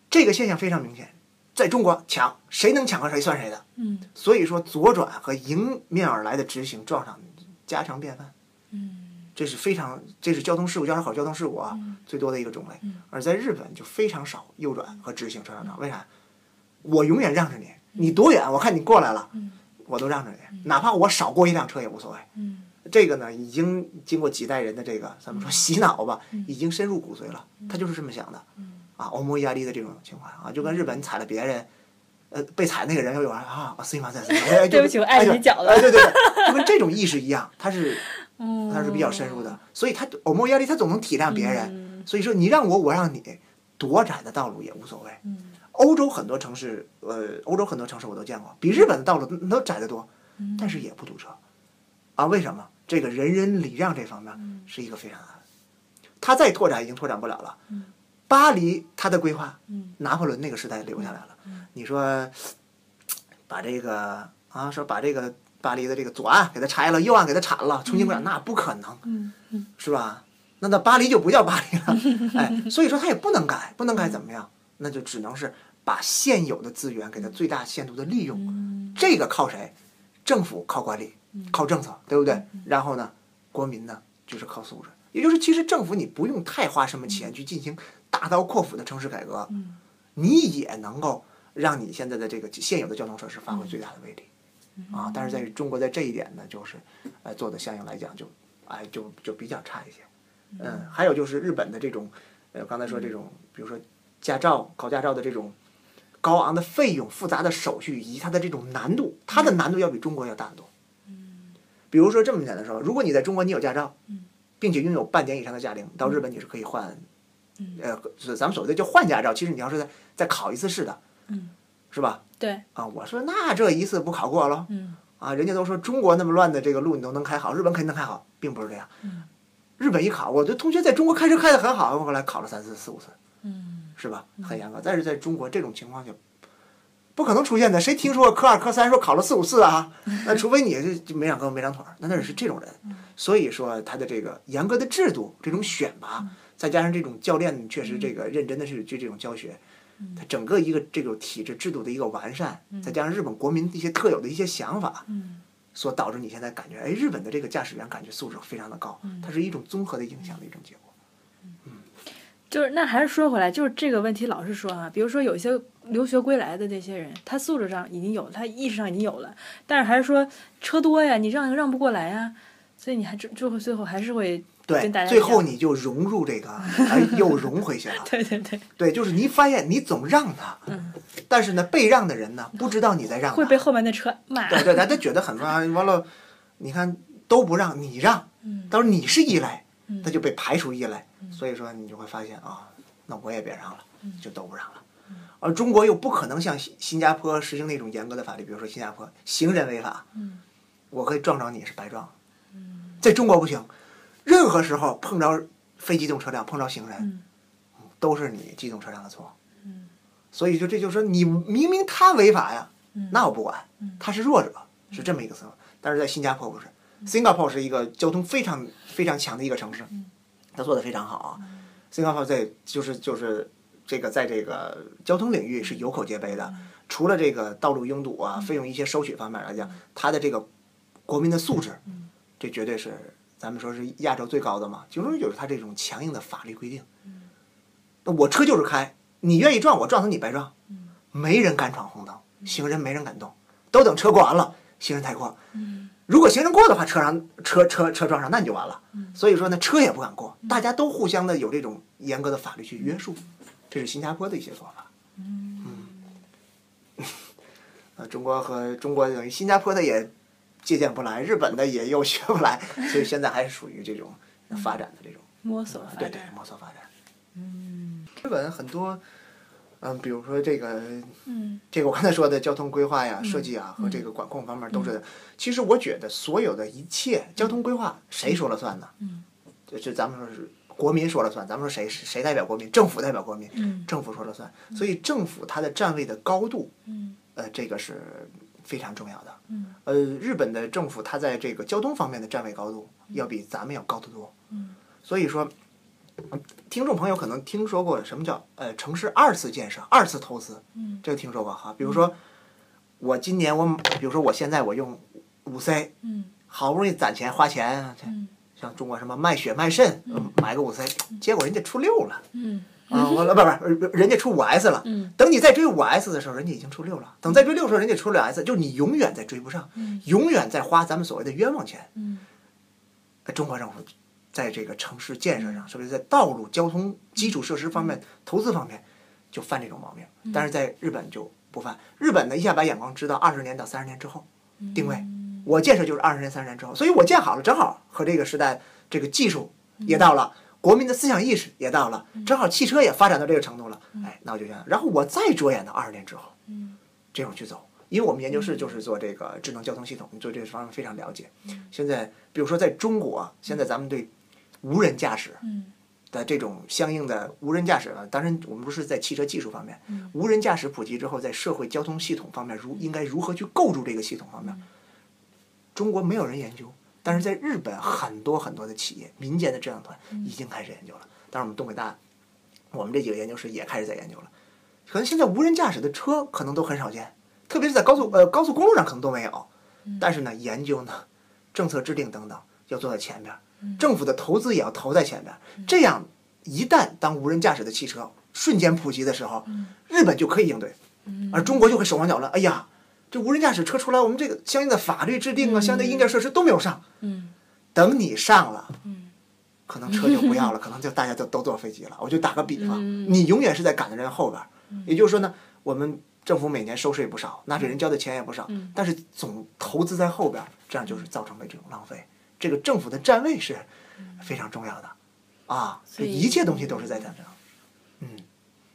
这个现象非常明显，在中国抢谁能抢个谁算谁的，嗯所以说左转和迎面而来的直行撞上家常便饭。嗯这是非常，这是交通事故，交通好交通事故啊，最多的一个种类。而在日本就非常少右转和直行车上撞，为啥？我永远让着你，你多远，我看你过来了，我都让着你，哪怕我少过一辆车也无所谓。嗯这个呢，已经经过几代人的这个怎么说洗脑吧，已经深入骨髓了。他就是这么想的，啊，欧摩压力的这种情况啊，就跟日本踩了别人，呃，被踩那个人又有人啊，啊，碎嘛碎碎，对不起我碍你脚了。哎，对对对，就跟这种意识一样，他是 嗯，他是比较深入的，所以他欧摩压力他总能体谅别人，所以说你让我，我让你，多窄的道路也无所谓。欧洲很多城市，呃，欧洲很多城市我都见过，比日本的道路那都窄得多，但是也不堵车，啊，为什么？这个人人礼让这方面是一个非常大的，它再拓展已经拓展不了了。巴黎它的规划，拿破仑那个时代留下来了。你说把这个啊，说把这个巴黎的这个左岸给它拆了，右岸给它铲了，重新规划，那不可能，是吧？那那巴黎就不叫巴黎了，哎，所以说它也不能改，不能改怎么样？那就只能是把现有的资源给它最大限度的利用。这个靠谁？政府靠管理，靠政策，对不对？然后呢，国民呢就是靠素质。也就是其实政府你不用太花什么钱去进行大刀阔斧的城市改革，你也能够让你现在的这个现有的交通设施发挥最大的威力。啊，但是在中国在这一点呢，就是呃做的相应来讲就哎就就比较差一些。嗯，还有就是日本的这种，呃，刚才说这种，比如说驾照考驾照的这种高昂的费用、复杂的手续以及它的这种难度，它的难度要比中国要大得多。嗯，比如说这么简单说，如果你在中国你有驾照，并且拥有半年以上的驾龄，到日本你是可以换，呃，是咱们所谓的叫换驾照，其实你要是再再考一次试的，嗯，是吧？对。啊，我说那这一次不考过了？嗯。啊，人家都说中国那么乱的这个路你都能开好，日本肯定能开好，并不是这样。嗯。日本一考，我的同学在中国开车开得很好，后来考了三次、四五次，嗯，是吧？很严格。但是在中国这种情况就不可能出现的。谁听说过科二、科三说考了四五次啊？那除非你就没长胳膊没长腿儿，那那是这种人。所以说他的这个严格的制度、这种选拔，再加上这种教练确实这个认真的是去这种教学，他整个一个这种体制制度的一个完善，再加上日本国民一些特有的一些想法，嗯。所导致你现在感觉，哎，日本的这个驾驶员感觉素质非常的高，它是一种综合的影响的一种结果。嗯，就是那还是说回来，就是这个问题，老是说啊，比如说有些留学归来的这些人，他素质上已经有，他意识上已经有了，但是还是说车多呀，你让让不过来呀，所以你还最最后最后还是会。对，最后你就融入这个，哎，又融回去了。对对对。对，就是你发现你总让他，但是呢，被让的人呢，不知道你在让。会被后面的车骂。对对，他他觉得很乱。完了，你看都不让你让，到时候你是异类，他就被排除异类。所以说，你就会发现啊，那我也别让了，就都不让了。而中国又不可能像新新加坡实行那种严格的法律，比如说新加坡行人违法，我可以撞着你是白撞。在中国不行。任何时候碰着非机动车辆、碰着行人，都是你机动车辆的错。所以就这就是说，你明明他违法呀，那我不管，他是弱者，是这么一个思路。但是在新加坡不是，Singapore 是一个交通非常非常强的一个城市，他做的非常好啊。Singapore 在就是就是这个在这个交通领域是有口皆碑的。除了这个道路拥堵啊、费用一些收取方面来讲，他的这个国民的素质，这绝对是。咱们说是亚洲最高的嘛，其中就是它这种强硬的法律规定。那我车就是开，你愿意撞我撞死你白撞，没人敢闯红灯，行人没人敢动，都等车过完了，行人才过。如果行人过的话，车上车车车撞上，那你就完了。所以说呢，车也不敢过，大家都互相的有这种严格的法律去约束，这是新加坡的一些做法。嗯，呃，中国和中国等于新加坡的也。借鉴不来，日本的也又学不来，所以现在还是属于这种发展的这种摸索发展。对对，摸索发展。嗯，日本很多，嗯，比如说这个，嗯，这个我刚才说的交通规划呀、设计啊和这个管控方面都是。其实我觉得所有的一切交通规划谁说了算呢？嗯，这咱们说是国民说了算。咱们说谁谁代表国民？政府代表国民。嗯，政府说了算。所以政府它的站位的高度，嗯，呃，这个是。非常重要的，呃，日本的政府它在这个交通方面的站位高度要比咱们要高得多，所以说，听众朋友可能听说过什么叫呃城市二次建设、二次投资，这个听说过哈。比如说，我今年我，比如说我现在我用五 C，好不容易攒钱花钱，像中国什么卖血卖肾买个五 C，结果人家出六了。嗯啊，完了，不不，人家出五 S 了。等你再追五 S 的时候，人家已经出六了。等再追六的时候，人家出六 S，就是你永远在追不上，永远在花咱们所谓的冤枉钱。嗯中国政府在这个城市建设上，特别是在道路交通基础设施方面投资方面就犯这种毛病？但是在日本就不犯。日本呢，一下把眼光知道二十年到三十年之后定位，我建设就是二十年、三十年之后，所以我建好了，正好和这个时代这个技术也到了。国民的思想意识也到了，正好汽车也发展到这个程度了，哎，那我就想，然后我再着眼到二十年之后，这种去走。因为我们研究室就是做这个智能交通系统，你做这方面非常了解。现在，比如说在中国，现在咱们对无人驾驶的这种相应的无人驾驶啊，当然我们不是在汽车技术方面，无人驾驶普及之后，在社会交通系统方面如应该如何去构筑这个系统方面，中国没有人研究，但是在日本很多很多的企业、民间的这样团已经开始研究了。当然，我们东北大，我们这几个研究室也开始在研究了。可能现在无人驾驶的车可能都很少见。特别是在高速呃高速公路上可能都没有，但是呢，研究呢，政策制定等等要做在前边，政府的投资也要投在前边。这样一旦当无人驾驶的汽车瞬间普及的时候，日本就可以应对，而中国就会手忙脚乱。哎呀，这无人驾驶车出来，我们这个相应的法律制定啊，相应的硬件设施都没有上。等你上了，可能车就不要了，可能就大家都都坐飞机了。我就打个比方，你永远是在赶在人后边。也就是说呢，我们。政府每年收税不少，纳税人交的钱也不少，但是总投资在后边，这样就是造成了这种浪费。这个政府的站位是非常重要的，啊，一切东西都是在战争。嗯，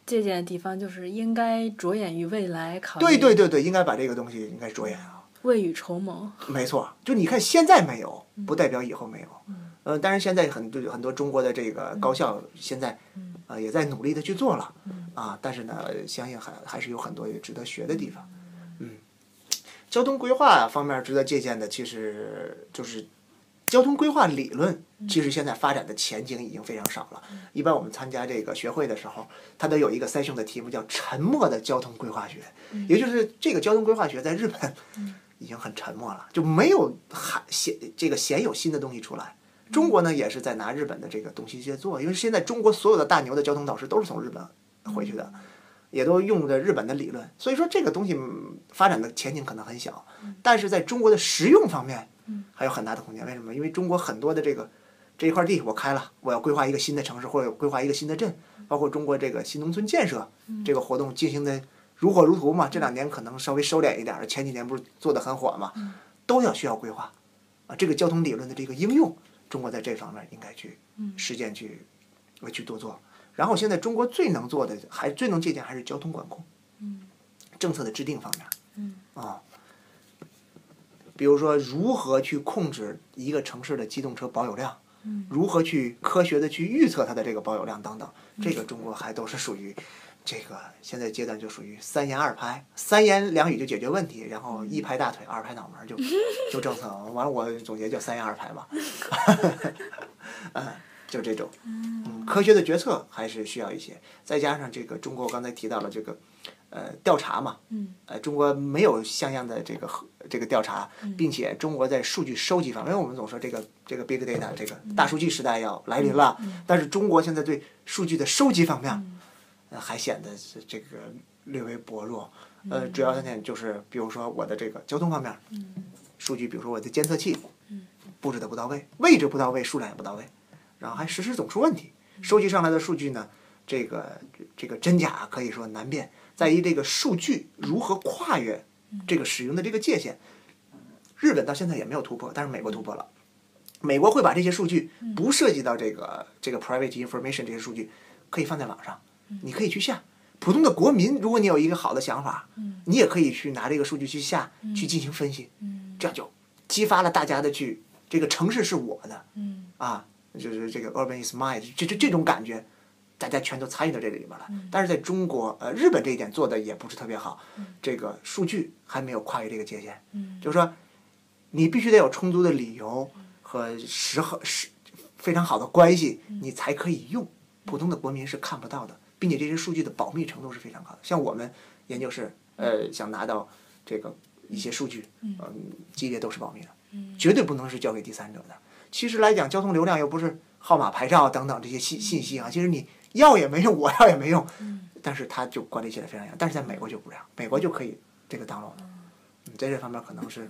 借鉴的地方就是应该着眼于未来，考虑。对对对对，应该把这个东西应该着眼啊。未雨绸缪。没错，就你看现在没有，不代表以后没有。嗯，当然现在很多很多中国的这个高校现在。啊，也在努力的去做了，啊，但是呢，相信还还是有很多值得学的地方，嗯，交通规划方面值得借鉴的，其实就是交通规划理论，其实现在发展的前景已经非常少了。一般我们参加这个学会的时候，它都有一个三项的题目叫“沉默的交通规划学”，也就是这个交通规划学在日本已经很沉默了，就没有还显这个鲜有新的东西出来。中国呢也是在拿日本的这个东西去做，因为现在中国所有的大牛的交通导师都是从日本回去的，也都用的日本的理论，所以说这个东西发展的前景可能很小，但是在中国的实用方面还有很大的空间。为什么？因为中国很多的这个这一块地我开了，我要规划一个新的城市或者规划一个新的镇，包括中国这个新农村建设这个活动进行的如火如荼嘛。这两年可能稍微收敛一点，前几年不是做的很火嘛，都要需要规划啊。这个交通理论的这个应用。中国在这方面应该去实践去，去多做。然后现在中国最能做的，还最能借鉴还是交通管控，政策的制定方面，啊，比如说如何去控制一个城市的机动车保有量，如何去科学的去预测它的这个保有量等等，这个中国还都是属于。这个现在阶段就属于三言二拍，三言两语就解决问题，然后一拍大腿，二拍脑门就 就政策。完了，我总结叫三言二拍嘛，嗯，就这种。嗯，科学的决策还是需要一些，再加上这个中国，我刚才提到了这个呃调查嘛，呃，中国没有像样的这个这个调查，并且中国在数据收集方面，我们总说这个这个 big data 这个大数据时代要来临了，但是中国现在对数据的收集方面。呃还显得这个略微薄弱，呃，主要的点就是，比如说我的这个交通方面，数据，比如说我的监测器布置的不到位，位置不到位，数量也不到位，然后还实时总出问题。收集上来的数据呢，这个这个真假可以说难辨，在于这个数据如何跨越这个使用的这个界限。日本到现在也没有突破，但是美国突破了，美国会把这些数据不涉及到这个这个 private information 这些数据可以放在网上。你可以去下，普通的国民，如果你有一个好的想法，你也可以去拿这个数据去下，去进行分析，这样就激发了大家的去，这个城市是我的，啊，就是这个 urban is mine，这这这种感觉，大家全都参与到这个里边了。但是在中国，呃，日本这一点做的也不是特别好，这个数据还没有跨越这个界限，就是说，你必须得有充足的理由和时和时非常好的关系，你才可以用，普通的国民是看不到的。并且这些数据的保密程度是非常高的。像我们研究室，呃，想拿到这个一些数据，嗯，级别都是保密的，绝对不能是交给第三者的。其实来讲，交通流量又不是号码、牌照等等这些信信息啊，其实你要也没用，我要也没用。但是他就管理起来非常严。但是在美国就不这样，美国就可以这个当了。嗯，在这方面可能是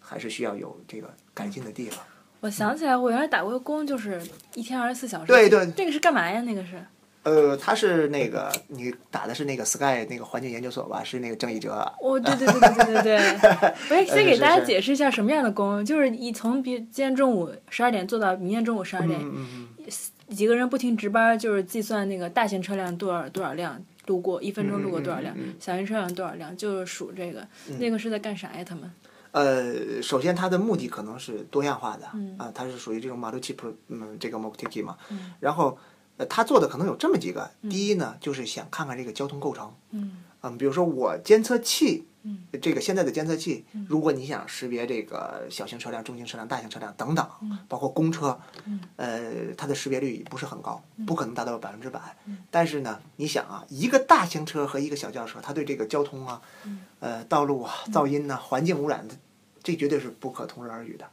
还是需要有这个改进的地方。我想起来，我原来打过工，就是一天二十四小时。对对。那个是干嘛呀？那个是？呃，他是那个你打的是那个 Sky 那个环境研究所吧？是那个郑义哲。哦，对对对对对对对。不是，先给大家解释一下什么样的工，就是你从比今天中午十二点做到明天中午十二点，几个人不停值班，就是计算那个大型车辆多少多少辆路过，一分钟路过多少辆，小型车辆多少辆，就是数这个。那个是在干啥呀？他们？呃，首先它的目的可能是多样化的，啊，它是属于这种马路 p 嗯，这个 m o t i k i 嘛。然后，呃，他做的可能有这么几个。第一呢，就是想看看这个交通构成。嗯。嗯，比如说我监测器。这个现在的监测器，如果你想识别这个小型车辆、中型车辆、大型车辆等等，包括公车，呃，它的识别率不是很高，不可能达到百分之百。但是呢，你想啊，一个大型车和一个小轿车，它对这个交通啊，呃，道路啊、噪音呐、环境污染，这绝对是不可同日而语的。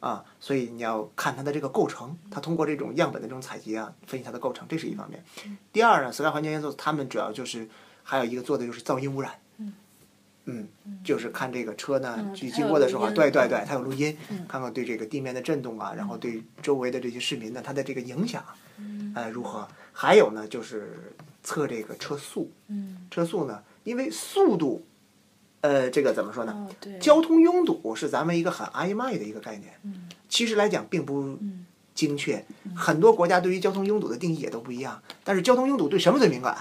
啊。所以你要看它的这个构成，它通过这种样本的这种采集啊，分析它的构成，这是一方面。第二呢，Sky 环境因素，他们主要就是还有一个做的就是噪音污染。嗯，就是看这个车呢，去经过的时候，对对对，它有录音，看看对这个地面的震动啊，然后对周围的这些市民呢，它的这个影响，呃，如何？还有呢，就是测这个车速，车速呢，因为速度，呃，这个怎么说呢？交通拥堵是咱们一个很暧昧的一个概念，其实来讲并不精确，很多国家对于交通拥堵的定义也都不一样，但是交通拥堵对什么最敏感？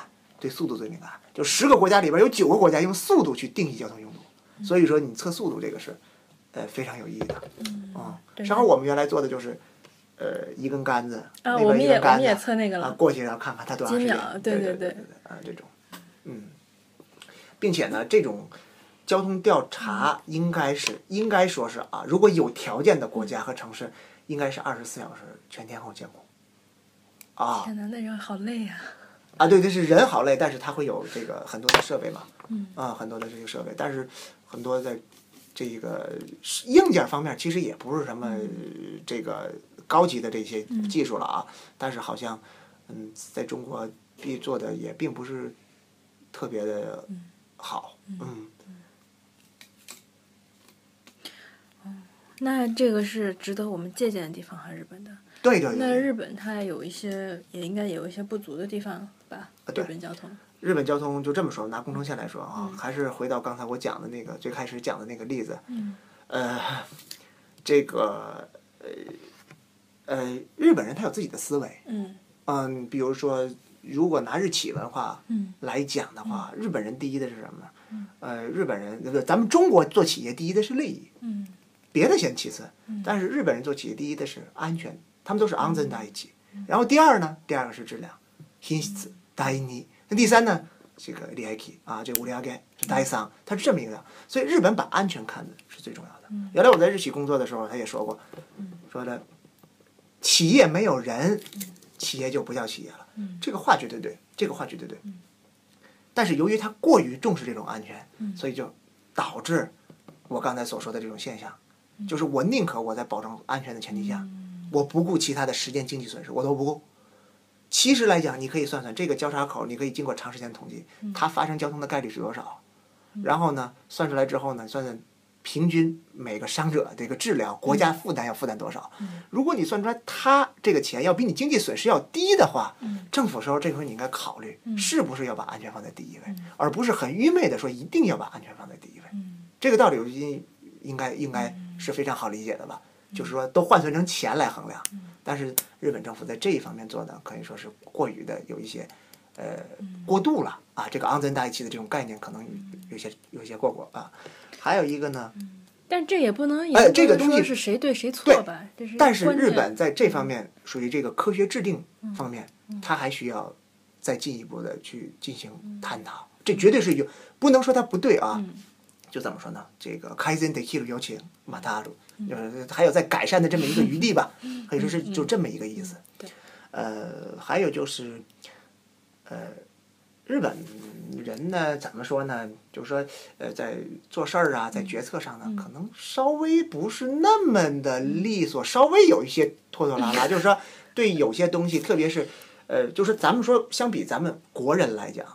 对速度最敏感。就十个国家里边有九个国家用速度去定义交通拥堵，所以说你测速度这个是，呃非常有意义的，啊，正好我们原来做的就是，呃一根杆子，啊我们也我们也测那个了，过去然后看看它多长时间，对对对，啊这种，嗯，并且呢这种交通调查应该是应该说是啊，如果有条件的国家和城市，应该是二十四小时全天候监控，啊，天哪，那人好累呀。啊，对，就是人好累，但是它会有这个很多的设备嘛，啊，很多的这些设备，但是很多在这个硬件方面其实也不是什么这个高级的这些技术了啊，但是好像嗯，在中国必做的也并不是特别的好，嗯。那这个是值得我们借鉴的地方，还是日本的？对对对。那日本它有一些，也应该有一些不足的地方。日本交通，日本交通就这么说，拿工程线来说啊，还是回到刚才我讲的那个最开始讲的那个例子，呃，这个呃呃，日本人他有自己的思维，嗯，嗯，比如说，如果拿日企文化来讲的话，日本人第一的是什么？呢？呃，日本人不，咱们中国做企业第一的是利益，嗯，别的先其次，但是日本人做企业第一的是安全，他们都是安全在一起，然后第二呢，第二个是质量，品质。第一，那第三呢？这个利害啊，这个无利害是第三，它是这么一个。所以日本把安全看的是最重要的。原来我在日企工作的时候，他也说过，说的企业没有人，企业就不叫企业了。这个话绝对对，这个话绝对对。但是由于他过于重视这种安全，所以就导致我刚才所说的这种现象，就是我宁可我在保证安全的前提下，我不顾其他的时间经济损失，我都不顾。其实来讲，你可以算算这个交叉口，你可以经过长时间统计，它发生交通的概率是多少。然后呢，算出来之后呢，算算平均每个伤者这个治疗，国家负担要负担多少。如果你算出来他这个钱要比你经济损失要低的话，政府时候这时候你应该考虑是不是要把安全放在第一位，而不是很愚昧的说一定要把安全放在第一位。这个道理应应该应该是非常好理解的吧？就是说都换算成钱来衡量。但是日本政府在这一方面做的可以说是过于的有一些，呃，过度了啊。这个安全大一起的这种概念可能有些有些过过啊。还有一个呢，但这也不能哎，这个东西是谁对谁错吧？但是日本在这方面属于这个科学制定方面，它还需要再进一步的去进行探讨。这绝对是有，不能说它不对啊。就怎么说呢？这个开森得 kill 邀请马达鲁，就是还有在改善的这么一个余地吧，可以说是就这么一个意思。呃，还有就是，呃，日本人呢，怎么说呢？就是说，呃，在做事儿啊，在决策上呢，可能稍微不是那么的利索，稍微有一些拖拖拉拉。就是说，对有些东西，特别是，呃，就是咱们说，相比咱们国人来讲。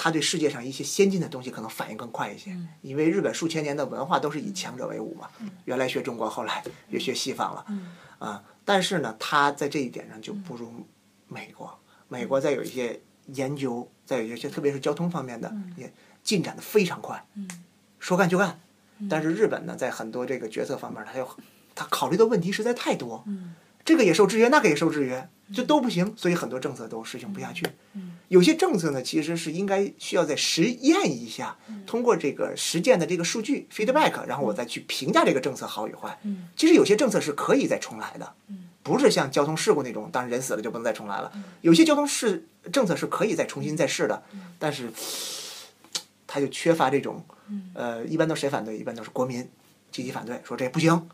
他对世界上一些先进的东西可能反应更快一些，因为日本数千年的文化都是以强者为伍嘛。原来学中国，后来又学西方了，啊，但是呢，他在这一点上就不如美国。美国在有一些研究，在有一些特别是交通方面的也进展的非常快，嗯说干就干。但是日本呢，在很多这个决策方面，他又他考虑的问题实在太多，嗯这个也受制约，那个也受制约，就都不行，所以很多政策都实行不下去。有些政策呢，其实是应该需要再实验一下，通过这个实践的这个数据 feedback，然后我再去评价这个政策好与坏。其实有些政策是可以再重来的，不是像交通事故那种，当然人死了就不能再重来了。有些交通事政策是可以再重新再试的，但是它就缺乏这种，呃，一般都谁反对？一般都是国民积极反对，说这不行。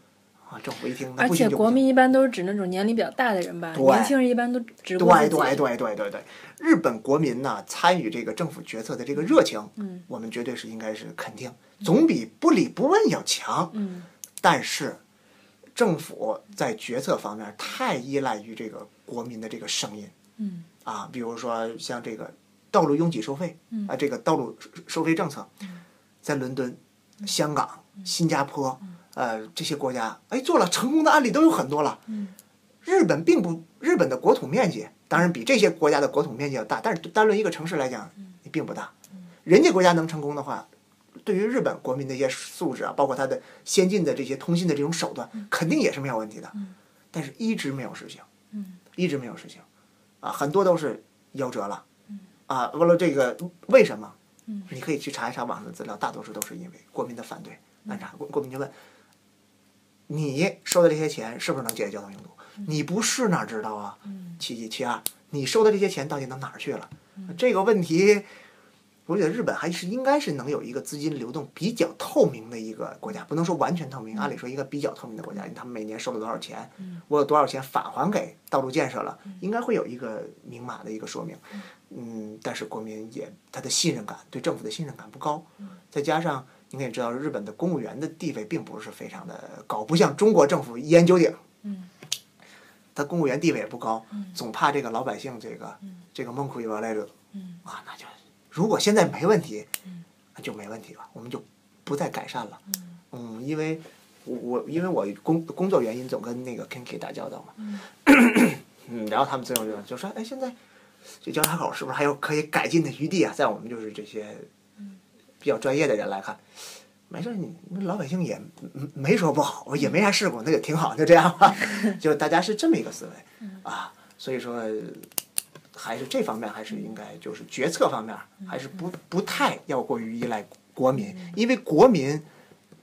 政府一听，而且国民一般都是指那种年龄比较大的人吧，年轻人一般都只对对对对对对，日本国民呢参与这个政府决策的这个热情，嗯，我们绝对是应该是肯定，总比不理不问要强。嗯，但是政府在决策方面太依赖于这个国民的这个声音。嗯，啊，比如说像这个道路拥挤收费，啊，这个道路收费政策，在伦敦、香港、新加坡。呃，这些国家哎做了成功的案例都有很多了。日本并不，日本的国土面积当然比这些国家的国土面积要大，但是单论一个城市来讲，也并不大。人家国家能成功的话，对于日本国民的一些素质啊，包括它的先进的这些通信的这种手段，肯定也是没有问题的。但是一直没有实行，一直没有实行，啊，很多都是夭折了。啊，完了这个为什么？你可以去查一查网上的资料，大多数都是因为国民的反对。那啥，国国民就问。你收的这些钱是不是能解决交通拥堵？你不是哪知道啊？其一七二，你收的这些钱到底到哪儿去了？这个问题，我觉得日本还是应该是能有一个资金流动比较透明的一个国家，不能说完全透明。按理说一个比较透明的国家，他们每年收了多少钱，我有多少钱返还给道路建设了，应该会有一个明码的一个说明。嗯，但是国民也他的信任感对政府的信任感不高，再加上。你也知道，日本的公务员的地位并不是非常的高，不像中国政府一言九鼎。嗯。他公务员地位也不高，总怕这个老百姓这个这个梦苦一完来着。嗯。啊，那就如果现在没问题，那就没问题了，我们就不再改善了。嗯。因为我我因为我工工作原因总跟那个 Kinky 打交道嘛。嗯。嗯，然后他们最后就就说：“哎，现在这交叉口是不是还有可以改进的余地啊？在我们就是这些。”比较专业的人来看，没事，你老百姓也没说不好，也没啥事故，那就挺好，就这样吧。就大家是这么一个思维啊，所以说还是这方面还是应该就是决策方面还是不不太要过于依赖国民，因为国民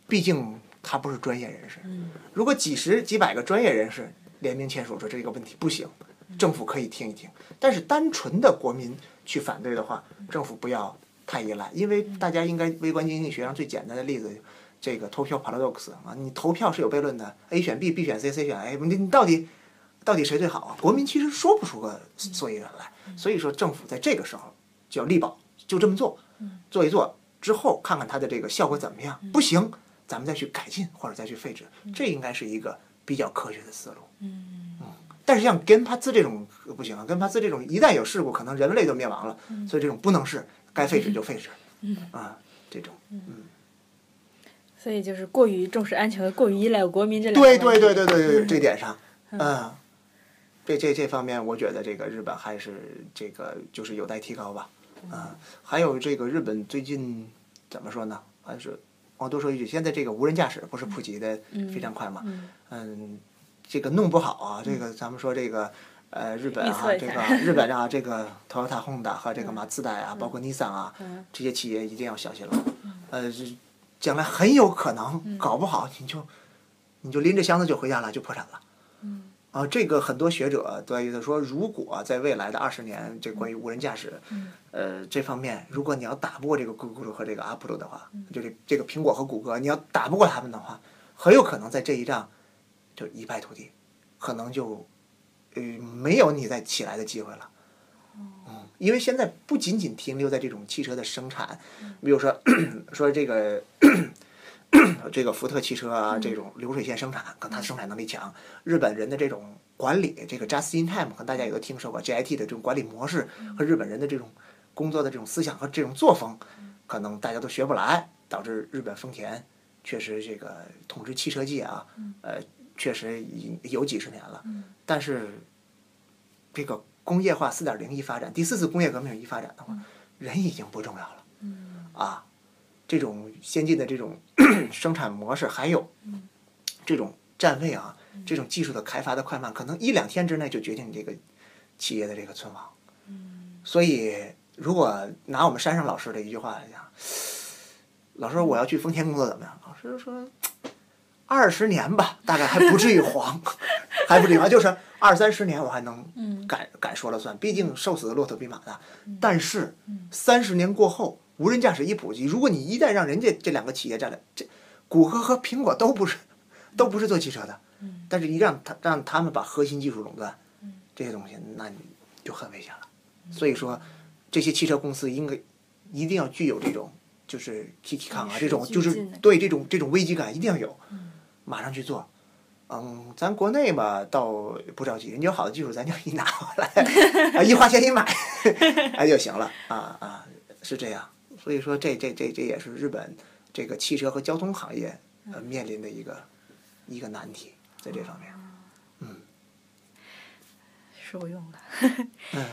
毕竟他不是专业人士。如果几十几百个专业人士联名签署说这个问题不行，政府可以听一听，但是单纯的国民去反对的话，政府不要。太依赖，因为大家应该微观经济学上最简单的例子，这个投票 paradox 啊，你投票是有悖论的，A 选 B，B 选 C，C 选 A，你你到底到底谁最好啊？国民其实说不出个所以然来，所以说政府在这个时候就要力保，就这么做，做一做之后看看它的这个效果怎么样，不行咱们再去改进或者再去废止，这应该是一个比较科学的思路。嗯，但是像根帕兹这种不行啊，根帕兹这种一旦有事故，可能人类都灭亡了，所以这种不能是。该废止就废止，嗯啊，这种，嗯，所以就是过于重视安全和过于依赖国民这两对对对对对对这点上，嗯，这这这方面，我觉得这个日本还是这个就是有待提高吧，啊，还有这个日本最近怎么说呢？还是我多说一句，现在这个无人驾驶不是普及的非常快嘛？嗯，这个弄不好啊，这个咱们说这个。呃，日本啊，这个日本啊，这个 Toyota、Honda 和这个马自达啊，包括 Nissan 啊，这些企业一定要小心了。呃，将来很有可能搞不好你就你就拎着箱子就回家了，就破产了。啊，这个很多学者都意思说，如果在未来的二十年，这关于无人驾驶，呃，这方面，如果你要打不过这个 Google 和这个 Apple 的话，就是这个苹果和谷歌，你要打不过他们的话，很有可能在这一仗就一败涂地，可能就。呃，没有你再起来的机会了，嗯，因为现在不仅仅停留在这种汽车的生产，比如说 说这个这个福特汽车啊，这种流水线生产，可能它生产能力强。日本人的这种管理，这个 just in time，可能大家也都听说过 JIT 的这种管理模式和日本人的这种工作的这种思想和这种作风，可能大家都学不来，导致日本丰田确实这个统治汽车界啊，呃。确实有几十年了，但是这个工业化四点零一发展，第四次工业革命一发展的话，人已经不重要了。啊，这种先进的这种 生产模式，还有这种站位啊，这种技术的开发的快慢，可能一两天之内就决定这个企业的这个存亡。所以，如果拿我们山上老师的一句话来讲，老师我要去丰田工作怎么样？老师说，二十年吧，大概还不至于黄，还不至于黄，就是二三十年我还能敢敢说了算。毕竟瘦死的骆驼比马大。但是三十年过后，无人驾驶一普及，如果你一旦让人家这两个企业占了，这谷歌和苹果都不是都不是做汽车的，但是一让他让他们把核心技术垄断，这些东西那你就很危险了。所以说，这些汽车公司应该一定要具有这种就是危机感啊，这种就是对这种这种危机感一定要有，马上去做。嗯，咱国内嘛倒不着急，人家有好的技术，咱就一拿过来，啊，一花钱一买，哎就行了啊啊，是这样。所以说，这这这这也是日本这个汽车和交通行业呃面临的一个一个难题，在这方面，嗯，受用了，嗯。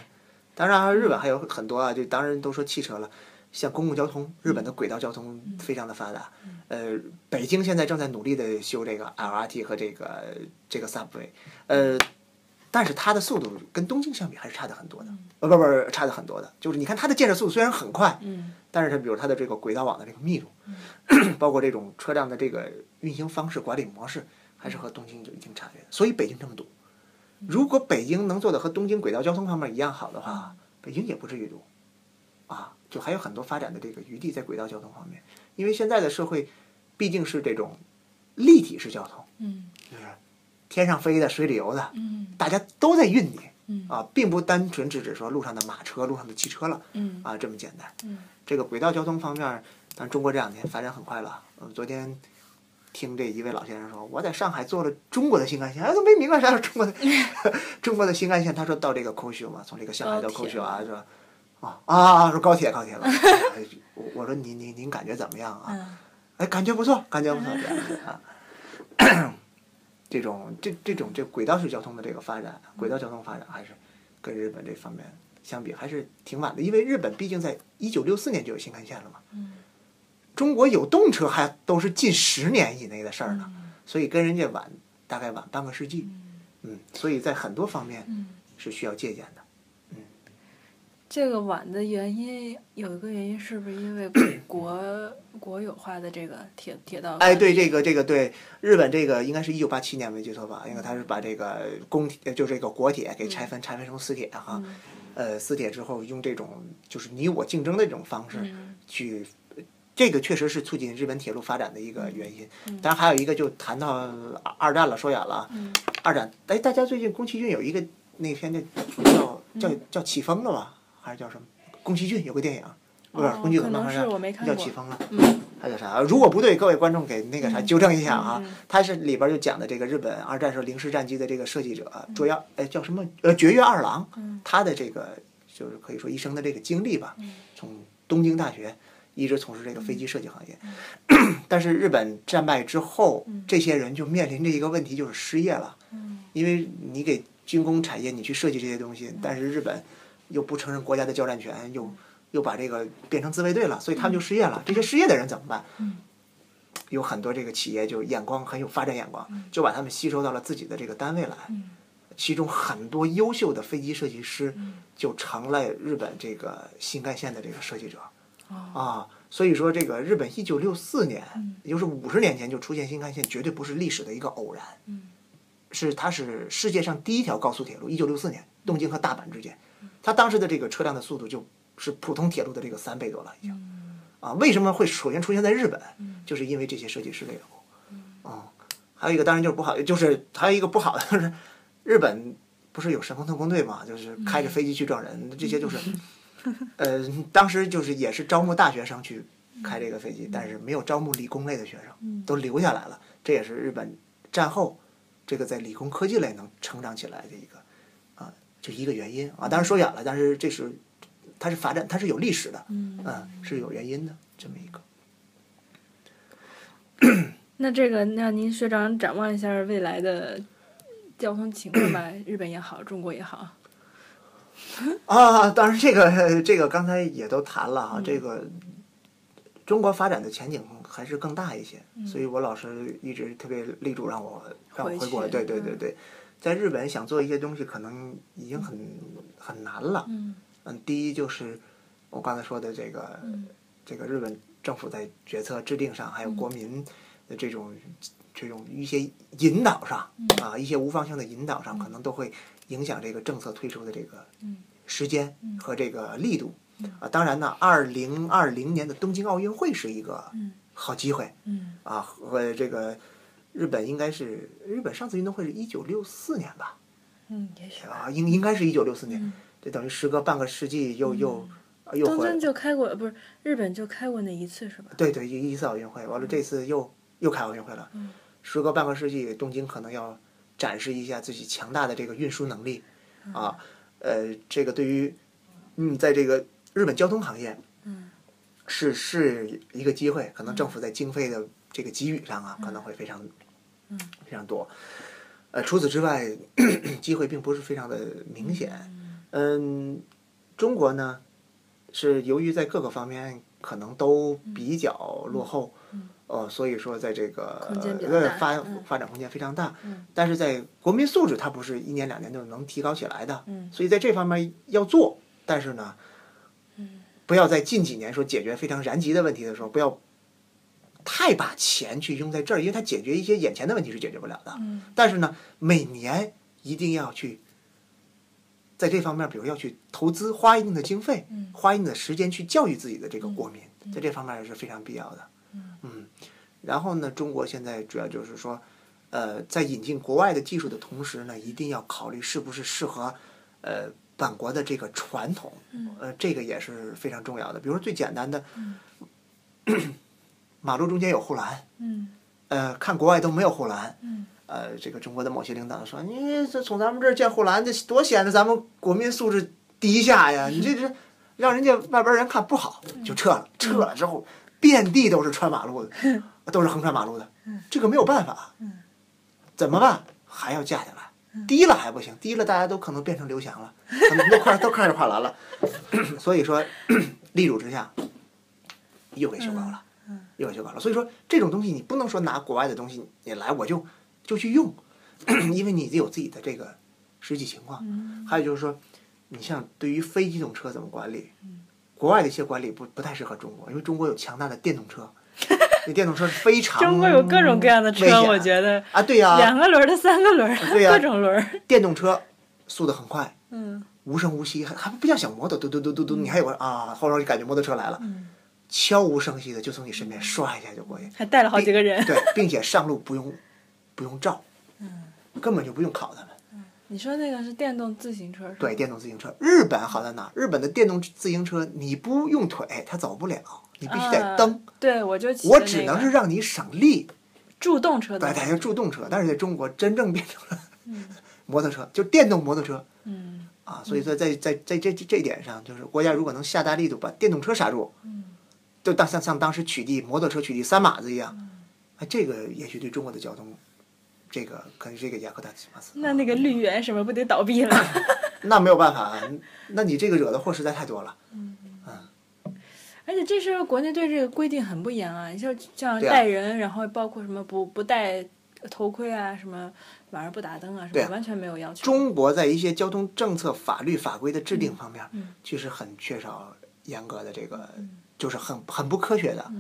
当然，日本还有很多啊，就当然都说汽车了，像公共交通，日本的轨道交通非常的发达。呃，北京现在正在努力的修这个 LRT 和这个这个 subway，呃，但是它的速度跟东京相比还是差的很多的，呃，不不，差的很多的。就是你看它的建设速度虽然很快，但是它比如它的这个轨道网的这个密度，包括这种车辆的这个运行方式、管理模式，还是和东京有一定差别的。所以北京这么堵。如果北京能做的和东京轨道交通方面一样好的话，北京也不至于堵，啊，就还有很多发展的这个余地在轨道交通方面。因为现在的社会毕竟是这种立体式交通，嗯，就是天上飞的、水里游的，嗯，大家都在运你，嗯，啊，并不单纯只指说路上的马车、路上的汽车了，嗯，啊，这么简单。嗯，这个轨道交通方面，但中国这两年发展很快了。嗯，昨天。听这一位老先生说，我在上海做了中国的新干线，哎，都没明白啥是中国的 中国的新干线。他说到这个空虚嘛，从这个上海到空虚啊，说啊啊，说高铁高铁了。我我说您您您感觉怎么样啊？哎，感觉不错，感觉不错啊。这种这这种这轨道式交通的这个发展，轨道交通发展还是跟日本这方面相比还是挺晚的，因为日本毕竟在一九六四年就有新干线了嘛。中国有动车还都是近十年以内的事儿呢，所以跟人家晚大概晚半个世纪，嗯，所以在很多方面是需要借鉴的，嗯。这个晚的原因有一个原因是不是因为国 国有化的这个铁铁道？哎，对，这个这个对，日本这个应该是一九八七年没记错吧？因为他是把这个公铁就这个国铁给拆分，拆分成私铁哈，呃，私铁之后用这种就是你我竞争的这种方式去。这个确实是促进日本铁路发展的一个原因，当然还有一个就谈到二战了，说远了。二战，哎，大家最近宫崎骏有一个那篇叫叫叫叫起风了吧，还是叫什么？宫崎骏有个电影，不是宫崎骏好像叫起风了，还有啥？如果不对，各位观众给那个啥纠正一下啊。他是里边就讲的这个日本二战时候零式战机的这个设计者，卓要哎叫什么？呃，绝月二郎，他的这个就是可以说一生的这个经历吧，从东京大学。一直从事这个飞机设计行业，但是日本战败之后，这些人就面临着一个问题，就是失业了。因为你给军工产业你去设计这些东西，但是日本又不承认国家的交战权，又又把这个变成自卫队了，所以他们就失业了。这些失业的人怎么办？有很多这个企业就眼光很有发展眼光，就把他们吸收到了自己的这个单位来。其中很多优秀的飞机设计师就成了日本这个新干线的这个设计者。啊，所以说这个日本一九六四年，也就是五十年前就出现新干线，绝对不是历史的一个偶然，是它是世界上第一条高速铁路。一九六四年，东京和大阪之间，它当时的这个车辆的速度就是普通铁路的这个三倍多了已经。啊，为什么会首先出现在日本？就是因为这些设计师的缘故。啊，还有一个当然就是不好，就是还有一个不好的就是日本不是有神风特工队嘛，就是开着飞机去撞人，这些就是。呃，当时就是也是招募大学生去开这个飞机，但是没有招募理工类的学生，都留下来了。这也是日本战后这个在理工科技类能成长起来的一个啊，就一个原因啊。当然说远了，但是这是它是发展，它是有历史的，嗯，是有原因的这么一个。那这个，那您学长展望一下未来的交通情况吧？日本也好，中国也好。啊，当然这个 这个刚才也都谈了哈，这个中国发展的前景还是更大一些，所以我老师一直特别力主让我让我回国，对对对对，在日本想做一些东西，可能已经很很难了。嗯嗯，第一就是我刚才说的这个，这个日本政府在决策制定上，还有国民的这种这种一些引导上啊，一些无方向的引导上，可能都会影响这个政策推出的这个时间和这个力度。啊，当然呢，二零二零年的东京奥运会是一个好机会。嗯啊，和这个日本应该是日本上次运动会是一九六四年吧？嗯，也许啊，应应该是一九六四年，这等于时隔半个世纪又又又回东京就开过，不是日本就开过那一次是吧？对对一一次奥运会，完了这次又又开奥运会了，时隔半个世纪，东京可能要展示一下自己强大的这个运输能力啊，呃，这个对于嗯，在这个日本交通行业，嗯，是是一个机会，可能政府在经费的这个给予上啊，可能会非常嗯非常多。呃，除此之外，机会并不是非常的明显。嗯，中国呢，是由于在各个方面可能都比较落后，呃，所以说在这个呃发嗯发展空间非常大。嗯但是在国民素质，它不是一年两年就能提高起来的。嗯所以在这方面要做，但是呢，不要在近几年说解决非常燃急的问题的时候，不要太把钱去用在这儿，因为它解决一些眼前的问题是解决不了的。嗯。但是呢，每年一定要去在这方面，比如要去投资，花一定的经费，嗯。花一定的时间去教育自己的这个国民，在这方面也是非常必要的。嗯，然后呢，中国现在主要就是说，呃，在引进国外的技术的同时呢，一定要考虑是不是适合呃本国的这个传统，呃，这个也是非常重要的。比如说最简单的，马路中间有护栏，嗯呃，看国外都没有护栏。嗯呃，这个中国的某些领导说：“你这从咱们这儿建护栏，这多显得咱们国民素质低下呀！你这这让人家外边人看不好，就撤了。撤了之后，遍地都是穿马路的，都是横穿马路的。这个没有办法，怎么办？还要架下来。低了还不行，低了大家都可能变成刘翔了，可能都快都开始跨栏了。所以说，力主之下，又给修高了。”又给修改了。所以说这种东西你不能说拿国外的东西你来我就就去用，因为你得有自己的这个实际情况。还有就是说，你像对于非机动车怎么管理，国外的一些管理不不太适合中国，因为中国有强大的电动车，那电动车是非常 中国有各种各样的车我觉得啊，对呀、两个轮儿的、三个轮对呀各种轮儿。电动车速度很快，嗯无声无息，还还不像小摩托，嘟嘟嘟嘟嘟，你还有个啊，后边就感觉摩托车来了，悄无声息的就从你身边唰一下就过去，还带了好几个人。对，并且上路不用不用照，根本就不用考他们。你说那个是电动自行车？对，电动自行车，日本好在哪？日本的电动自行车你不用腿它走不了，你必须得啊蹬。对，我就我的那个只能是让你省力，助动车对，叫助动车。但是在中国真正变成了 摩托车，就电动摩托车嗯啊。所以说在在在这这点上，就是国家如果能下大力度把电动车刹住，就当像像当时取缔摩托车取缔三马子一样，哎，这个也许对中国的交通，这个可能是一个雅克达西马斯。那那个绿源什么不得倒闭了？那没有办法，啊那你这个惹的祸实在太多了。嗯而且这时候国内对这个规定很不严啊，你像像带人，然后包括什么不不戴头盔啊，什么晚上不打灯啊，什么完全没有要求。中国在一些交通政策、法律法规的制定方面，其实很缺少严格的这个，就是很很不科学的。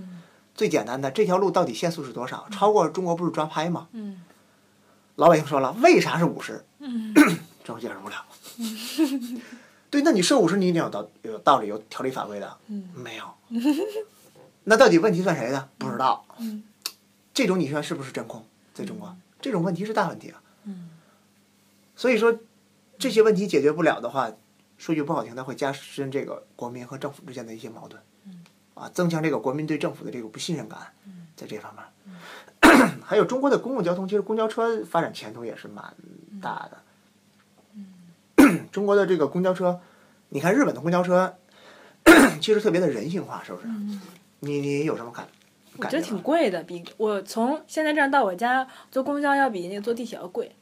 最简单的，这条路到底限速是多少？超过中国不是抓拍吗？嗯老百姓说了，为啥是五十？嗯政府解释不了。对，那你设五十，你一定有道有道理、有条理法规的。嗯没有。那到底问题算谁的？不知道。嗯 这种你说是不是真空？在中国，这种问题是大问题啊。嗯所以说，这些问题解决不了的话，说句不好听的，会加深这个国民和政府之间的一些矛盾，啊，增强这个国民对政府的这个不信任感，在这方面。还有中国的公共交通，其实公交车发展前途也是蛮大的。中国的这个公交车，你看日本的公交车，其实特别的人性化，是不是？你你有什么感我觉得感觉？挺贵的，比我从现在这样到我家坐公交要比那个坐地铁要贵。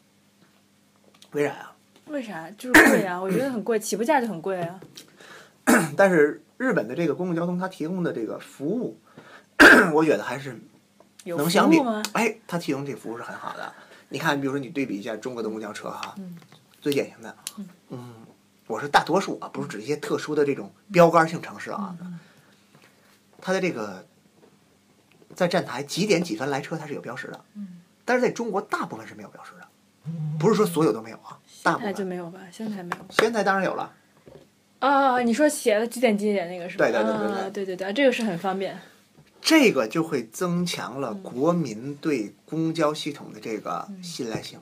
为啥呀？为啥？就是贵啊！我觉得很贵，起步价就很贵啊。但是日本的这个公共交通，它提供的这个服务，我觉得还是能相比哎，它提供这服务是很好的。你看，比如说你对比一下中国的公交车哈，最典型的，嗯，我是大多数啊，不是指一些特殊的这种标杆性城市啊，它的这个在站台几点几分来车它是有标识的，但是在中国大部分是没有标识的，不是说所有都没有啊，大部分。没有吧？现在没有。仙台当然有了，啊，你说写了几点几点那个是吧？对对对对对啊对对对，这个是很方便。这个就会增强了国民对公交系统的这个信赖性。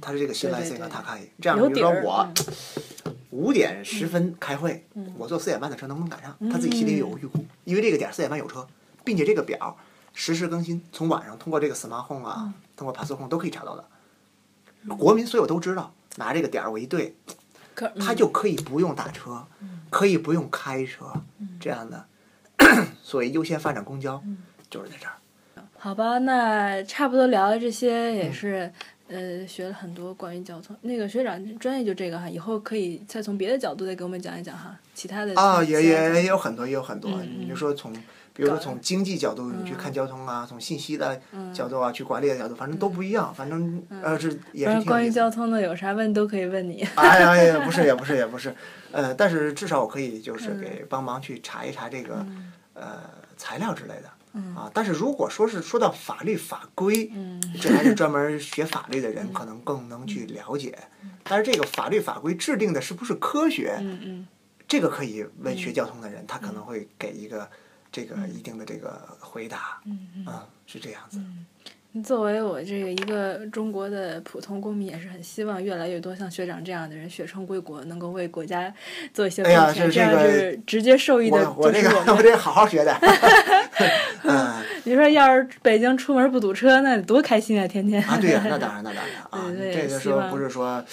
它是这个信赖性对对对啊，它可以这样。比如说我嗯五点十分开会，我坐四点半的车能不能赶上？他自己心里有预估，因为这个点四点半有车，并且这个表实时更新，从晚上通过这个 smart home 啊，通过 pass home 都可以查到的。国民所有都知道，拿这个点儿我一对，可他就可以不用打车，可以不用开车，这样的。所以优先发展公交，就是在这儿。好吧，那差不多聊了这些，嗯也是、呃学了很多关于交通。那个学长专业就这个哈，以后可以再从别的角度再给我们讲一讲哈，其他的啊，也也也有很多，也有很多。嗯你就说从，比如说从经济角度，你去看交通啊，从信息的角度啊，去管理的角度，反正都不一样。反正呃是也反正关于。交通的有啥问都可以问你。哎呀，也不是，也不是，也不是。呃，但是至少我可以就是嗯给帮忙去查一查这个呃材料之类的。啊，但是如果说是说到法律法规，嗯这还是专门学法律的人可能更能去了解。但是这个法律法规制定的是不是科学？嗯嗯这个可以问学交通的人，他可能会给一个这个一定的这个回答。嗯嗯。嗯，是这样子。作为我这个一个中国的普通公民，也是很希望越来越多像学长这样的人学成归国，能够为国家做一些贡献。这样这这个是直接受益的我我这我。这个好好学的。嗯你说要是北京出门不堵车，那得多开心啊！天天。啊，对呀、那当然，那当然啊，这个说不是说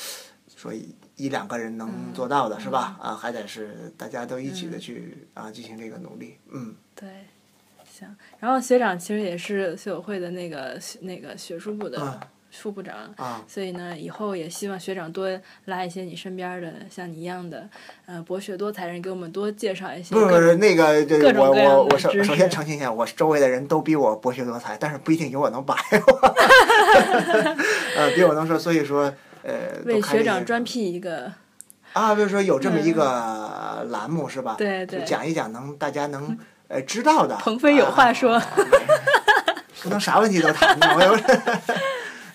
说一一两个人能做到的，是吧？啊，还得是大家都一起的去啊进行这个努力。嗯，对，行。然后学长其实也是学友会的那个那个学术部的啊副部长，啊所以呢，以后也希望学长多拉一些你身边的像你一样的，呃，博学多才人，给我们多介绍一些不是不是。那个，这各种我各样的我我首首先澄清一下，我周围的人都比我博学多才，但是不一定有我能摆我。呃，比我能说，所以说呃，为学长专辟一个，啊，比如说有这么一个栏目是吧？对对就讲一讲能大家能呃知道的。鹏飞有话说啊 不能啥问题都谈的，我有。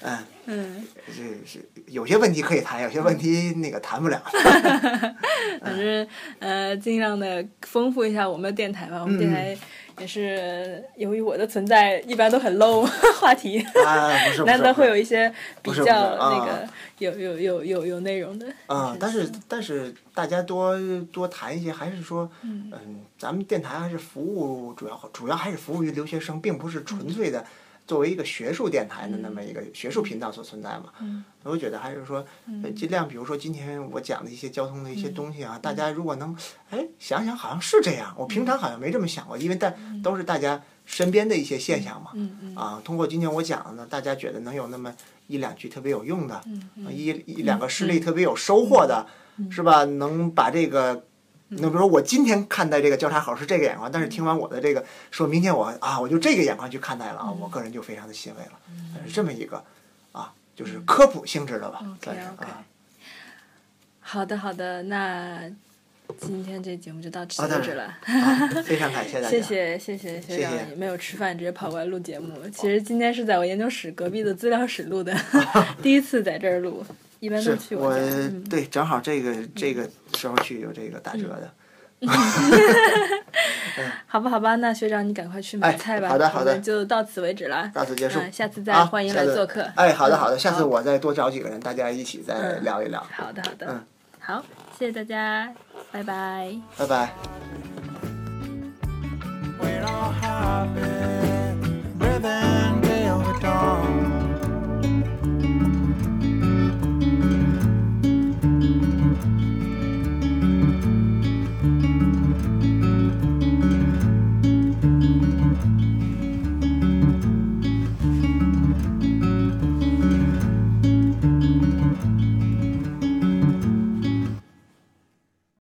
嗯，嗯，这是有些问题可以谈，有些问题那个谈不了。反正呃，尽量的丰富一下我们的电台吧。我们电嗯台也是由于我的存在，一般都很 low 话题，难得会有一些比较啊。那个有有有有有内容的。啊、但是但是大家多多谈一些，还是说，嗯、咱们电台还是服务主要主要还是服务于留学生，并不是纯粹的作为一个学术电台的那么一个学术频道所存在嘛。嗯。我觉得还是说，呃尽量比如说今天我讲的一些交通的一些东西啊，大家如果能，哎想想好像是这样，我平常好像没这么想过，因为但都是大家身边的一些现象嘛。啊，通过今天我讲的呢，大家觉得能有那么一两句特别有用的，啊一一两个事例特别有收获的，是吧？能把这个，那比如说我今天看待这个交叉口是这个眼光，但是听完我的这个，说明天我啊，我就这个眼光去看待了啊，我个人就非常的欣慰了，是这么一个啊，就是科普性质的吧，算是啊。好的好的，那今天这节目就到此为止了。啊非常感谢大家，谢谢谢谢学长没有吃饭直接跑过来录节目。其实今天是在我研究室隔壁的资料室录的，第一次在这儿录，一般都去我家。对，正好这个这个时候去有这个打折的。好吧，好吧，那学长你赶快去买菜吧。好的，好的，就到此为止了。到此结束，下次再欢迎来做客。哎，好的，好的，下次我再多找几个人，大家一起再聊一聊。好的，好的。嗯，好，谢谢大家，拜拜。拜拜。